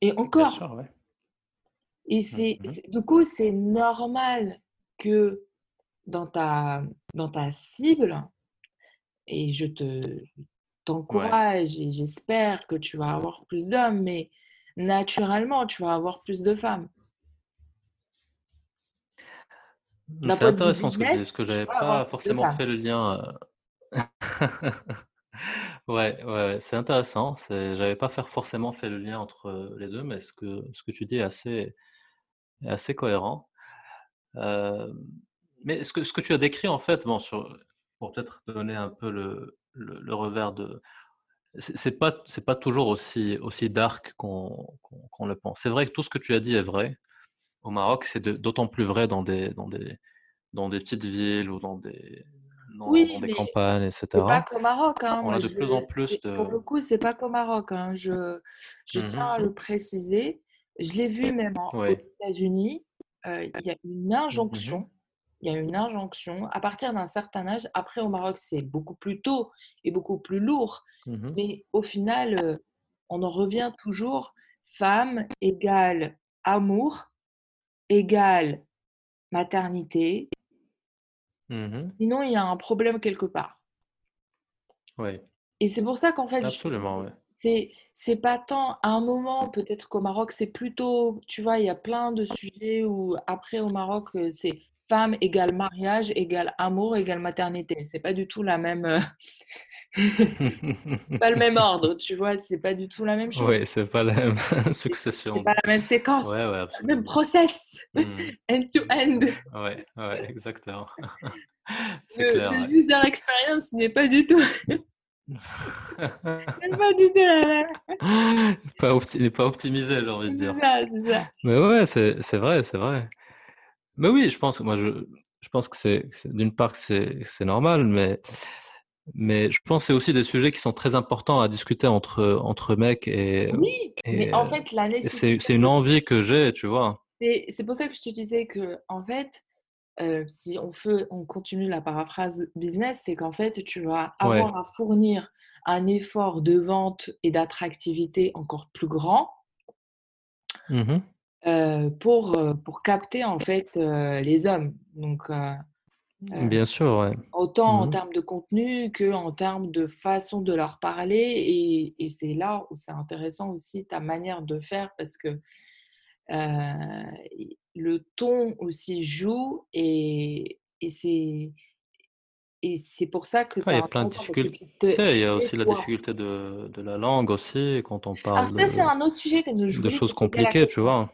Et encore. Et mmh c'est, du coup, c'est normal que dans ta, dans ta cible, et je te t'encourage et j'espère que tu vas avoir plus d'hommes, mais naturellement, tu vas avoir plus de femmes. C'est intéressant ce que tu dis, parce que j'avais pas forcément fait le lien. Euh, [laughs] Ouais, ouais, c'est intéressant. J'avais pas faire forcément fait le lien entre les deux, mais ce que, ce que tu dis est assez, assez cohérent. mais ce que, ce que tu as décrit, en fait, bon, sur, pour peut-être donner un peu le, le, revers de. C'est pas, pas toujours aussi, aussi dark qu'on le pense. C'est vrai que tout ce que tu as dit est vrai. Au Maroc, c'est d'autant plus vrai dans des, dans, des, dans des petites villes ou dans des, dans, oui, des campagnes, etc. C'est pas qu'au Maroc. Hein. On a de plus en plus de. Pour le coup, c'est pas qu'au Maroc. Hein. Je, je tiens à le préciser. Je l'ai vu même aux États-Unis. Euh, il y a une injonction il y a une injonction à partir d'un certain âge. Après, au Maroc, c'est beaucoup plus tôt et beaucoup plus lourd. Mmh Mais au final, euh, on en revient toujours femme égale amour égale maternité. Mmh Sinon, il y a un problème quelque part. Oui. Et c'est pour ça qu'en fait, Absolument, c'est c'est pas tant à un moment peut-être qu'au Maroc c'est plutôt tu vois il y a plein de sujets où après au Maroc euh, c'est femme égale mariage égale amour égale maternité. C'est pas du tout la même, euh, [laughs] pas le même ordre, tu vois. C'est pas du tout la même chose. Oui, c'est pas la même [laughs] succession. C'est pas la même séquence. Ouais, ouais, le même process, hmm. [laughs] end to end. Ouais, ouais, exactement. c'est clair. Le user experience n'est pas du tout. pas du tout. Pas il n'est pas optimisé, j'ai envie de dire. C'est ça, c'est ça. Mais ouais, c'est vrai, c'est vrai. Mais oui, je pense, moi, je, je pense que c'est, d'une part que c'est, c'est normal, mais, mais je pense que c'est aussi des sujets qui sont très importants à discuter entre, entre mecs et. Oui, mais en fait, la nécessité. C'est, une envie que j'ai, tu vois. C'est, c'est pour ça que je te disais que, en fait, euh, si on, fait, on continue la paraphrase business, c'est qu'en fait, tu vas avoir à fournir un effort de vente et d'attractivité encore plus grand. Mmh pour, pour capter en fait les hommes. Donc, Bien sûr, ouais. autant en mmh termes de contenu que en termes de façon de leur parler. Et, et c'est là où c'est intéressant aussi ta manière de faire parce que le ton aussi joue et, et c'est et c'est pour ça que ça. il y a plein de difficultés. il y a aussi la difficulté de, de, la langue aussi quand on parle. Alors ça, c'est un autre sujet que nous de choses compliquées, tu vois.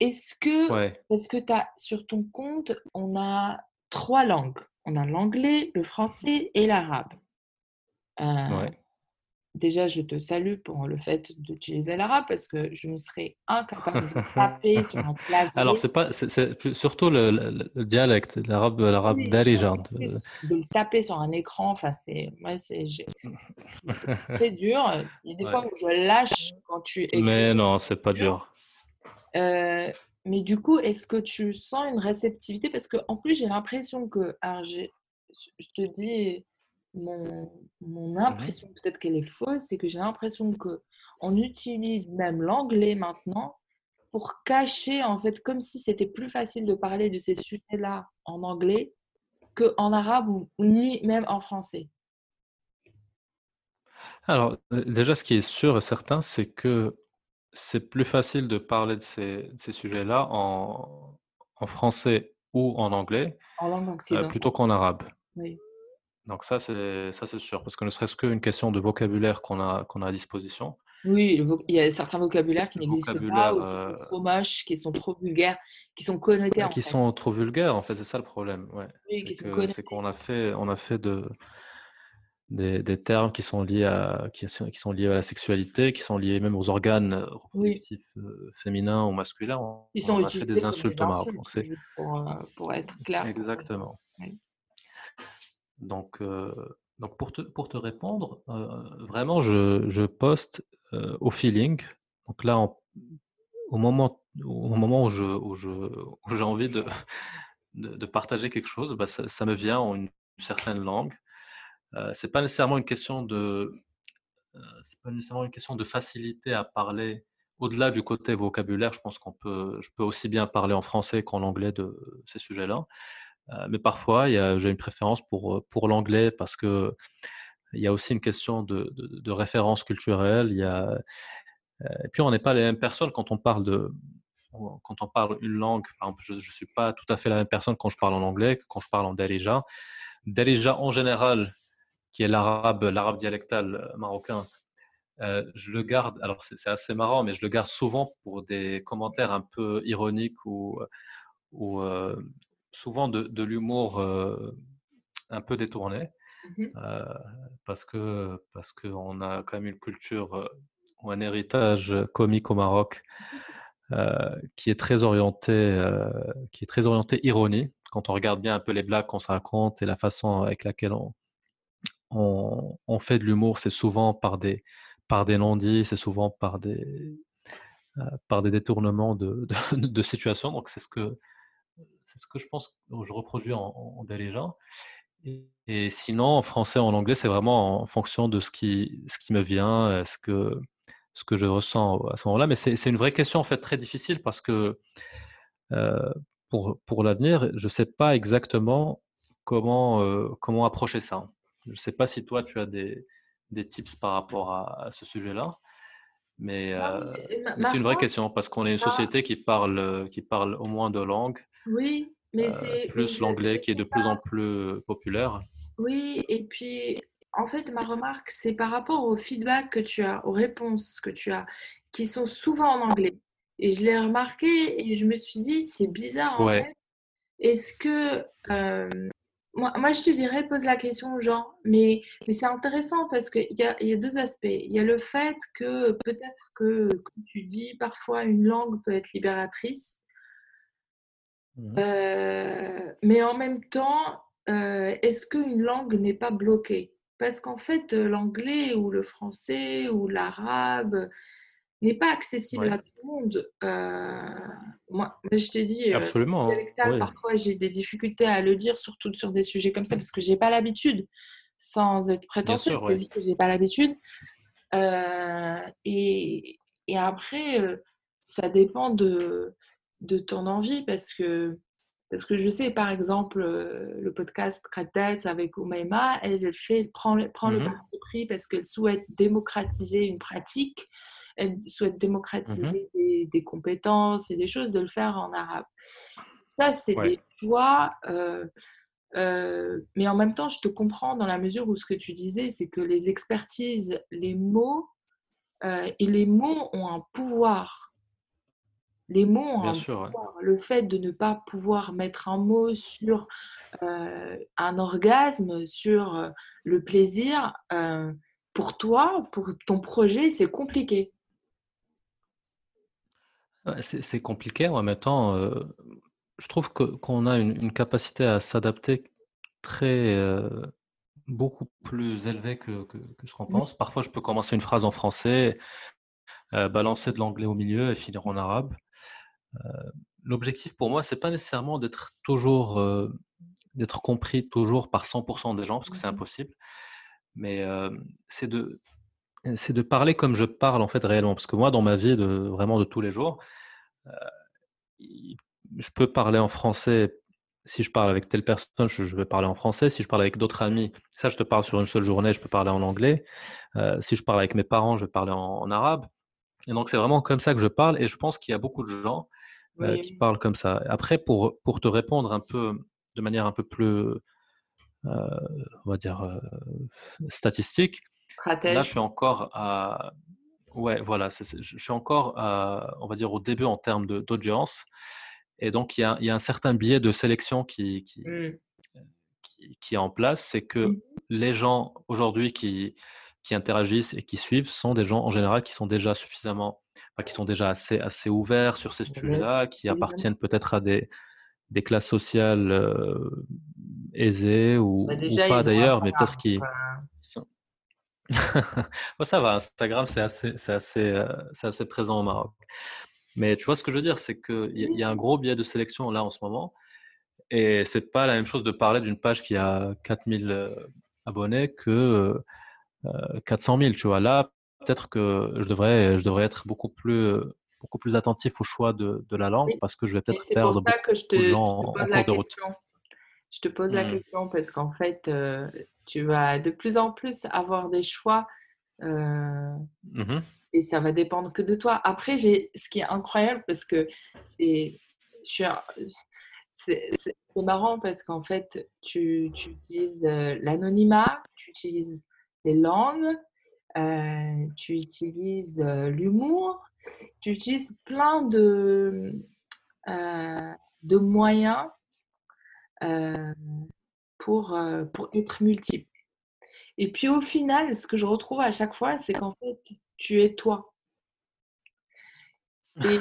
Est-ce que, parce que tu as sur ton compte, on a trois langues. On a l'anglais, le français et l'arabe. Euh, déjà, je te salue pour le fait d'utiliser l'arabe parce que je me serais incapable de [laughs] taper sur un clavier. Alors, c'est pas, c'est surtout le, dialecte, l'arabe, l'arabe oui. De... le taper sur un écran, enfin, c'est, moi, c'est [laughs] très dur. Il y a des fois où je lâche quand tu. Mais non, c'est pas dur. Euh, mais du coup, est-ce que tu sens une réceptivité? Parce qu'en plus, j'ai l'impression que, alors je te dis, mon, mon mmh impression, peut-être qu'elle est fausse, c'est que j'ai l'impression que on utilise même l'anglais maintenant pour cacher, en fait, comme si c'était plus facile de parler de ces sujets-là en anglais qu'en arabe ou ni même en français. Alors, déjà, ce qui est sûr et certain, c'est que c'est plus facile de parler de ces, ces sujets-là en, en, français ou en anglais en euh, plutôt qu'en arabe. Oui. Donc ça, c'est ça c'est sûr, parce que ne serait-ce qu'une question de vocabulaire qu'on a, qu'on a à disposition. Oui, il y a certains vocabulaires qui n'existent pas, ou qui sont euh, trop moches, qui sont trop vulgaires, qui sont connotés. Qui sont trop vulgaires, en fait, c'est ça le problème. Ouais. c'est qu'on a fait, on a fait de, des, des, termes qui sont liés à qui, qui, sont liés à la sexualité, qui sont liés même aux organes reproductifs euh, féminins ou masculins. Ils sont on fait des insultes au Maroc. Pour, euh, pour, être clair. Exactement. Donc, euh, donc pour, te, pour te répondre, vraiment, je, je poste au feeling. Donc là, au moment, au moment où, je, où, je, où j'ai envie de, [laughs] de, de, partager quelque chose, bah, ça, ça, me vient en une certaine langue. Euh, c'est pas nécessairement une question de euh, c'est pas nécessairement une question de facilité à parler au-delà du côté vocabulaire. Je pense qu'on peut je peux aussi bien parler en français qu'en anglais de ces sujets-là. Euh, mais parfois, j'ai une préférence pour pour l'anglais parce que il y a aussi une question de, référence culturelle. Et puis on n'est pas les mêmes personnes quand on parle de quand on parle une langue. Par exemple, je ne suis pas tout à fait la même personne quand je parle en anglais que quand je parle en Darija. Darija en général, qui est l'arabe, l'arabe dialectal marocain, je le garde, alors c'est assez marrant, mais je le garde souvent pour des commentaires un peu ironiques ou, ou souvent de, de l'humour un peu détourné. Mmh parce que parce qu'on a quand même une culture ou un héritage comique au Maroc [laughs] qui est très orienté qui est très orienté ironie. Quand on regarde bien un peu les blagues qu'on se raconte et la façon avec laquelle on, on, fait de l'humour, c'est souvent par des par des non-dits, c'est souvent par des par des détournements de, [laughs] de, situations. Donc c'est ce que ce que je pense je reproduis en, en et, sinon, en français, en anglais, c'est vraiment en fonction de ce qui, ce qui me vient, euh, ce que, ce que je ressens à ce moment-là. Mais c'est une vraie question, en fait, très difficile parce que euh, pour, pour l'avenir, je ne sais pas exactement comment, euh, comment approcher ça. Je ne sais pas si toi, tu as des, des tips par rapport à, ce sujet-là. Mais, c'est une vraie question parce qu'on est une société qui parle, qui parle au moins deux langues. Oui, mais c'est plus l'anglais qui est de plus en plus populaire. Oui, et puis en fait, ma remarque, c'est par rapport au feedback que tu as, aux réponses que tu as, qui sont souvent en anglais. Et je l'ai remarqué et je me suis dit, c'est bizarre en fait. Est-ce que. Moi, moi, je te dirais, pose la question aux gens, mais, mais c'est intéressant parce qu'il y a, y a deux aspects. Il y a le fait que peut-être que, comme tu dis, parfois une langue peut être libératrice. Mmh euh, mais en même temps, euh, est-ce qu'une langue n'est pas bloquée? Parce qu'en fait, l'anglais ou le français ou l'arabe n'est pas accessible à tout le monde. Euh, moi, je t'ai dit, Absolument, hein. parfois j'ai des difficultés à le dire, surtout sur des sujets comme ça, parce que j'ai pas l'habitude, sans être prétentieux, c'est que j'ai pas l'habitude. et, et, après, ça dépend de, de ton envie parce que, parce que je sais, par exemple, euh, le podcast Kratet avec Oumaima, elle, fait, prend, prend le mmh parti pris parce qu'elle souhaite démocratiser une pratique, elle souhaite mmh démocratiser des, compétences et des choses, de le faire en arabe. Ça, c'est des choix. Euh, euh, mais en même temps, je te comprends dans la mesure où ce que tu disais, c'est que les expertises, les mots, et les mots ont un pouvoir les mots Bien Le fait de ne pas pouvoir mettre un mot sur euh, un orgasme, sur euh, le plaisir, euh, pour toi, pour ton projet, c'est compliqué. C'est compliqué. En même temps, je trouve qu'on a une, capacité à s'adapter très beaucoup plus élevée que, ce qu'on pense. Parfois, je peux commencer une phrase en français, balancer de l'anglais au milieu et finir en arabe. L'objectif pour moi, c'est pas nécessairement d'être toujours, d'être compris toujours par 100% des gens, parce que c'est mmh impossible, mais c'est de, c'est de parler comme je parle en fait réellement. Parce que moi, dans ma vie de vraiment de tous les jours, je peux parler en français. Si je parle avec telle personne, je, vais parler en français. Si je parle avec d'autres amis, ça, je te parle sur une seule journée, je peux parler en anglais. si je parle avec mes parents, je vais parler en arabe. Et donc, c'est vraiment comme ça que je parle. Et je pense qu'il y a beaucoup de gens euh, qui parlent comme ça. Après, pour, pour te répondre un peu, de manière un peu plus, euh, on va dire, euh, là, je suis encore à. Ouais, voilà, je suis encore, à, on va dire, au début en termes d'audience. Et donc, il y, a, il y, a, un certain biais de sélection qui, qui, mmh. qui, est en place. C'est que mmh les gens aujourd'hui qui, qui interagissent et qui suivent sont des gens en général qui sont déjà suffisamment, qui sont déjà assez, assez ouverts sur ces sujets-là, qui appartiennent peut-être à des, des classes sociales euh, aisées ou, bah, pas d'ailleurs, mais peut-être qui. [laughs] ça va, Instagram, c'est assez, c'est assez, euh, assez présent au Maroc. Mais tu vois ce que je veux dire, c'est qu'il y, y a un gros biais de sélection là en ce moment. Et c'est pas la même chose de parler d'une page qui a 4000 euh, abonnés que 400 000, tu vois. Là, peut-être que je devrais, je devrais être beaucoup plus, beaucoup plus attentif au choix de, de la langue parce que je vais peut-être perdre beaucoup que je te, de gens en, cours de route. Je te pose la mmh. question parce qu'en fait, euh, tu vas de plus en plus avoir des choix euh, mmh et ça va dépendre que de toi. Après, j'ai ce qui est incroyable parce que c'est, c'est marrant parce qu'en fait, tu, tu utilises l'anonymat, tu utilises les langues, tu utilises l'humour, tu utilises plein de, de moyens pour, pour être multiple. Et puis au final, ce que je retrouve à chaque fois, c'est qu'en fait, tu es toi. Et,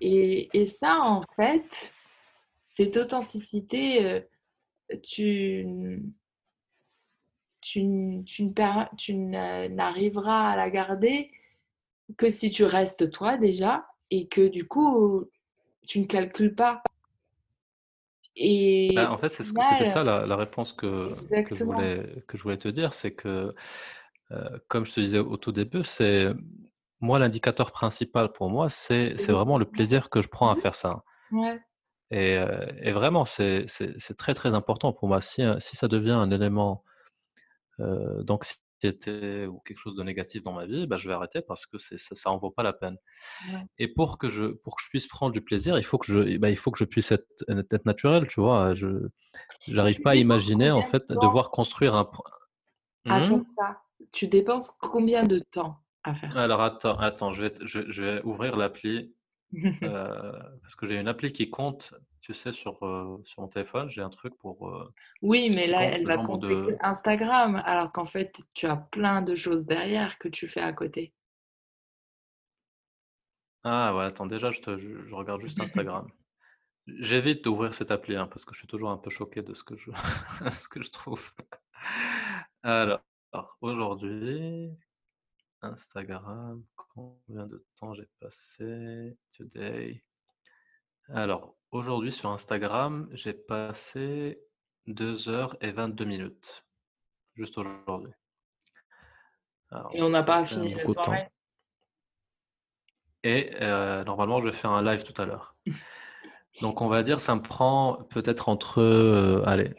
[laughs] et, ça, en fait, cette authenticité, tu, tu, tu, tu n'arriveras à la garder que si tu restes toi déjà et que du coup, tu ne calcules pas. Et bah, en fait, c'était ça la, réponse que, que, je voulais, que je voulais te dire, c'est que, euh, comme je te disais au tout début, c'est moi l'indicateur principal pour moi, c'est vraiment le plaisir que je prends à mmh faire ça. Et, euh, et, vraiment, c'est très très important pour moi. Si, si ça devient un élément euh, d'anxiété ou quelque chose de négatif dans ma vie, bah, je vais arrêter parce que ça, ça en vaut pas la peine. Et pour que je pour que je puisse prendre du plaisir, il faut que je bah, il faut que je puisse être, être naturel, tu vois. Je j'arrive pas à imaginer en fait de devoir construire un. À faire mmh? ça, tu dépenses combien de temps à faire ça? Alors attends, attends, je vais je, je vais ouvrir l'appli [laughs] euh, parce que j'ai une appli qui compte tu sais, sur, euh, sur mon téléphone, j'ai un truc pour. Euh, oui, mais là, elle va compter Instagram, alors qu'en fait, tu as plein de choses derrière que tu fais à côté. Ah ouais, attends, déjà, je, te, je, regarde juste Instagram. [laughs] J'évite d'ouvrir cette appli hein, parce que je suis toujours un peu choqué de ce que je, [laughs] ce que je trouve. Alors, aujourd'hui, Instagram, combien de temps j'ai passé? Today. Alors, Aujourd'hui, sur Instagram, j'ai passé 2 heures et 22 minutes. Juste aujourd'hui. Et on n'a pas fini la soirée? Et euh, normalement, je vais faire un live tout à l'heure. Donc, on va dire, ça me prend peut-être entre. Euh, allez.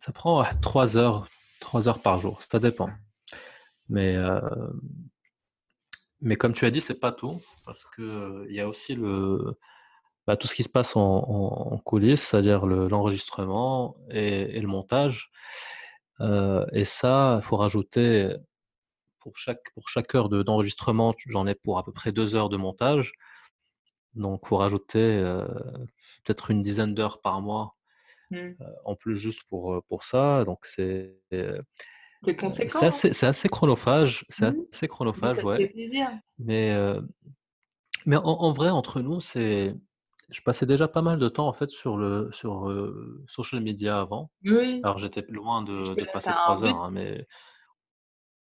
Ça prend 3 heures, 3 heures par jour. Ça dépend. Mais, euh, mais comme tu as dit, c'est pas tout. Parce qu'il il y a aussi le bah, tout ce qui se passe en, coulisses, c'est-à-dire l'enregistrement et, le montage. Euh, et ça, il faut rajouter pour chaque, pour chaque heure d'enregistrement, j'en ai pour à peu près deux heures de montage. Donc, il faut rajouter euh, peut-être une dizaine d'heures par mois mmh. euh, en plus juste pour, pour ça. Donc, c'est. C'est assez, assez, chronophage. C'est mmh. assez chronophage, ouais. Mais, mais en, en, vrai, entre nous, c'est je passais déjà pas mal de temps en fait sur le sur social media avant. Oui. Alors j'étais loin de, de passer trois heures, hein, mais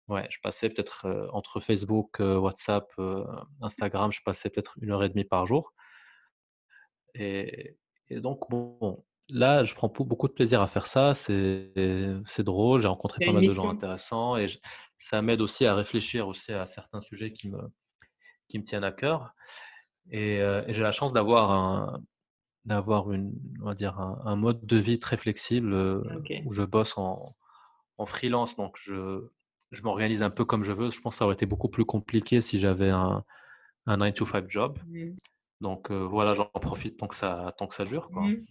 ouais, je passais peut-être entre Facebook, WhatsApp, Instagram, je passais peut-être une heure et demie par jour. Et, et donc bon, là, je prends beaucoup de plaisir à faire ça. C'est c'est drôle. J'ai rencontré pas mal de gens intéressants et ça m'aide aussi à réfléchir aussi à certains sujets qui me qui me tiennent à cœur. Euh, et, j'ai la chance d'avoir un, d'avoir une, on va dire un, mode de vie très flexible euh, où je bosse en, en, freelance, donc je, je m'organise un peu comme je veux. Je pense que ça aurait été beaucoup plus compliqué si j'avais un, un 9 to 5 job. Mmh. Donc euh, voilà, j'en profite tant que ça, tant que ça dure. Quoi. Mmh.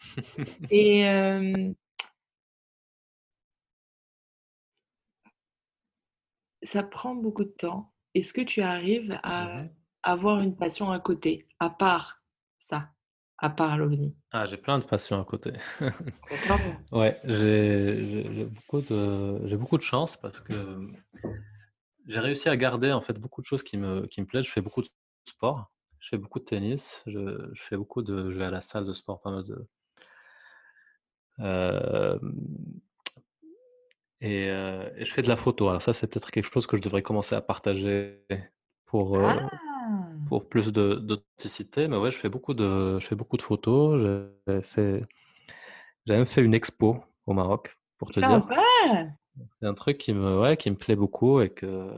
[laughs] et ça prend beaucoup de temps. Est-ce que tu arrives à mmh avoir une passion à côté, à part ça, à part l'OVNI Ah, j'ai plein de passions à côté. [laughs] ouais, j'ai beaucoup, de, beaucoup de chance parce que j'ai réussi à garder en fait beaucoup de choses qui me, qui me plaisent. Je fais beaucoup de sport, je fais beaucoup de tennis, je, fais beaucoup de, je vais à la salle de sport pas mal de. Euh, et, euh, et, je fais de la photo. Alors ça, c'est peut-être quelque chose que je devrais commencer à partager pour, euh, ah! Pour plus d'authenticité. Mais ouais, je fais beaucoup de, je fais beaucoup de photos. J'ai fait, j'ai même fait une expo au Maroc, pour te dire. C'est un truc qui me, ouais, qui me plaît beaucoup et que.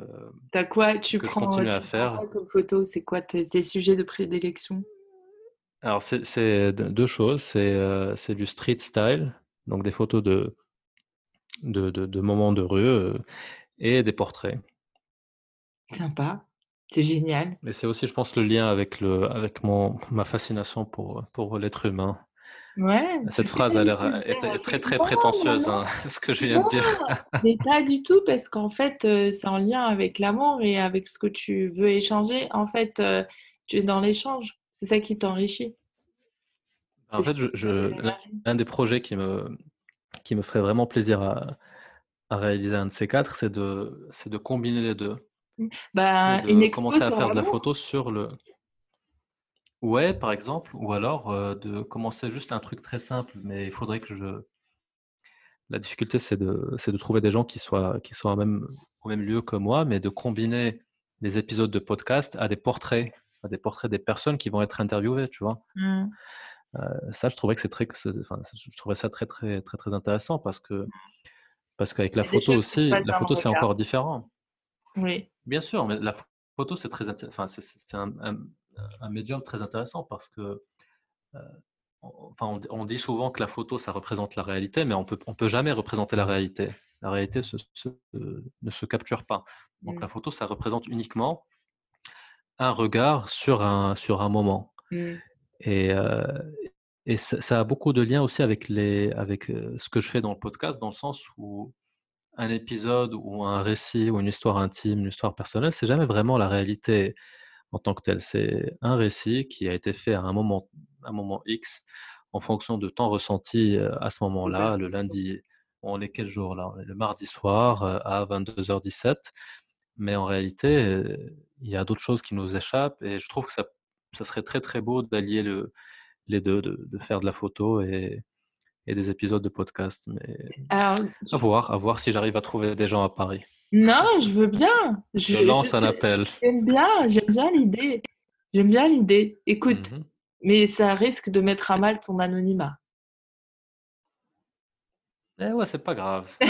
T'as quoi? Tu que prends, je continue à faire. comme photo? C'est quoi tes, sujets de prédilection? Alors c'est deux choses. C'est euh, du street style, donc des photos de de, de, moments de rue euh, et des portraits. Sympa. C'est génial. Et c'est aussi, je pense, le lien avec, le, avec mon, ma fascination pour, pour l'être humain. Ouais, Cette phrase a l'air très très prétentieuse, hein, [laughs] ce que je viens de dire. Mais pas du tout, parce qu'en fait, euh, c'est en lien avec l'amour et avec ce que tu veux échanger. En fait, euh, tu es dans l'échange. C'est ça qui t'enrichit. En fait, je, l'un des projets qui me, qui me ferait vraiment plaisir à, à réaliser un de ces quatre, c'est de, c'est de combiner les deux. Bah, de une commencer à faire de la photo sur le. Ouais, par exemple, ou alors euh, de commencer juste un truc très simple, mais il faudrait que je. La difficulté, c'est de, de trouver des gens qui soient, qui soient même, au même lieu que moi, mais de combiner les épisodes de podcast à des portraits, à des portraits des personnes qui vont être interviewées, tu vois. Mmh. Euh, ça, je trouvais que c'est très, enfin, je trouvais ça très, très, très, très intéressant parce que, parce qu'avec la photo aussi, la photo c'est encore différent. Oui. Bien sûr, mais la photo c'est très, enfin, c'est un, un, médium très intéressant parce que, euh, enfin, on, dit souvent que la photo ça représente la réalité, mais on peut, on peut jamais représenter la réalité. La réalité ne se capture pas. Donc la mmh. photo ça représente uniquement un regard sur un, sur un moment. Mmh. Et, et ça, a beaucoup de liens aussi avec, les, avec ce que je fais dans le podcast, dans le sens où un épisode ou un récit ou une histoire intime, une histoire personnelle, c'est jamais vraiment la réalité en tant que telle. C'est un récit qui a été fait à un moment, un moment X en fonction de temps ressenti à ce moment-là, le lundi. On est quel jour là? Le mardi soir à 22h17. Mais en réalité, il y a d'autres choses qui nous échappent et je trouve que ça ça serait très très beau d'allier le, les deux, de, de, faire de la photo et, et des épisodes de podcast. Mais à voir, à voir si j'arrive à trouver des gens à Paris. Non, je veux bien. Je, lance un appel. J'aime bien, j'aime bien l'idée. J'aime bien l'idée. Écoute, mmh mais ça risque de mettre à mal ton anonymat. Eh ouais, c'est pas grave. [laughs] euh,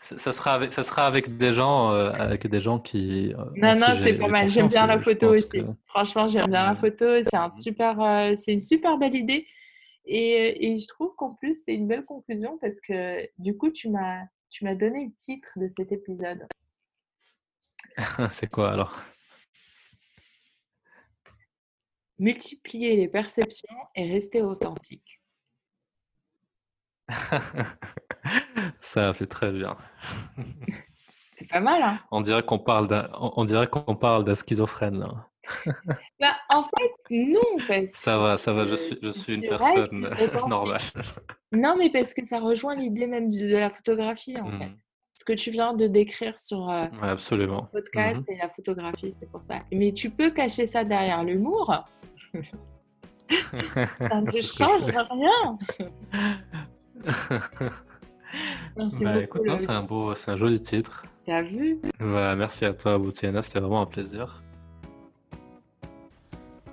ça sera avec, ça sera avec des gens, euh, avec des gens qui. Euh, non, non, c'est pas mal. J'aime bien la photo aussi. Franchement, j'aime bien la photo. C'est un super, c'est une super belle idée. Et, et je trouve qu'en plus, c'est une belle conclusion parce que du coup, tu m'as, tu m'as donné le titre de cet épisode. [laughs] c'est quoi alors? Multiplier les perceptions et rester authentique. [laughs] Ça fait très bien. C'est pas mal, hein? On dirait qu'on parle d'un, on dirait qu'on parle d'un schizophrène là. [laughs] bah, en fait, non. ça va, ça va. Je suis, je suis une personne [laughs] normale. Non, mais parce que ça rejoint l'idée même de la photographie en fait. Hmm. Ce que tu viens de décrire sur euh, le podcast hmm. et la photographie, c'est pour ça. Mais tu peux cacher ça derrière l'humour. [laughs] ça ne change rien. merci bah, beaucoup. c'est un beau, c'est un joli titre. T'as vu? Bah, Merci à toi, Boutiana, c'était vraiment un plaisir.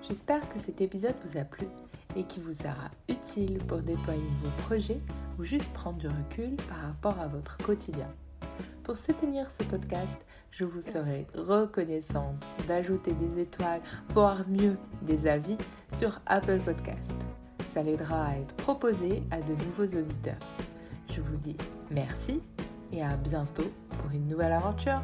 J'espère que cet épisode vous a plu et qu'il vous sera utile pour déployer vos projets ou juste prendre du recul par rapport à votre quotidien. Pour soutenir ce podcast, je vous serai reconnaissante d'ajouter des étoiles, voire mieux des avis sur Apple Podcast. Ça l'aidera à être proposé à de nouveaux auditeurs. Je vous dis merci et à bientôt pour une nouvelle aventure.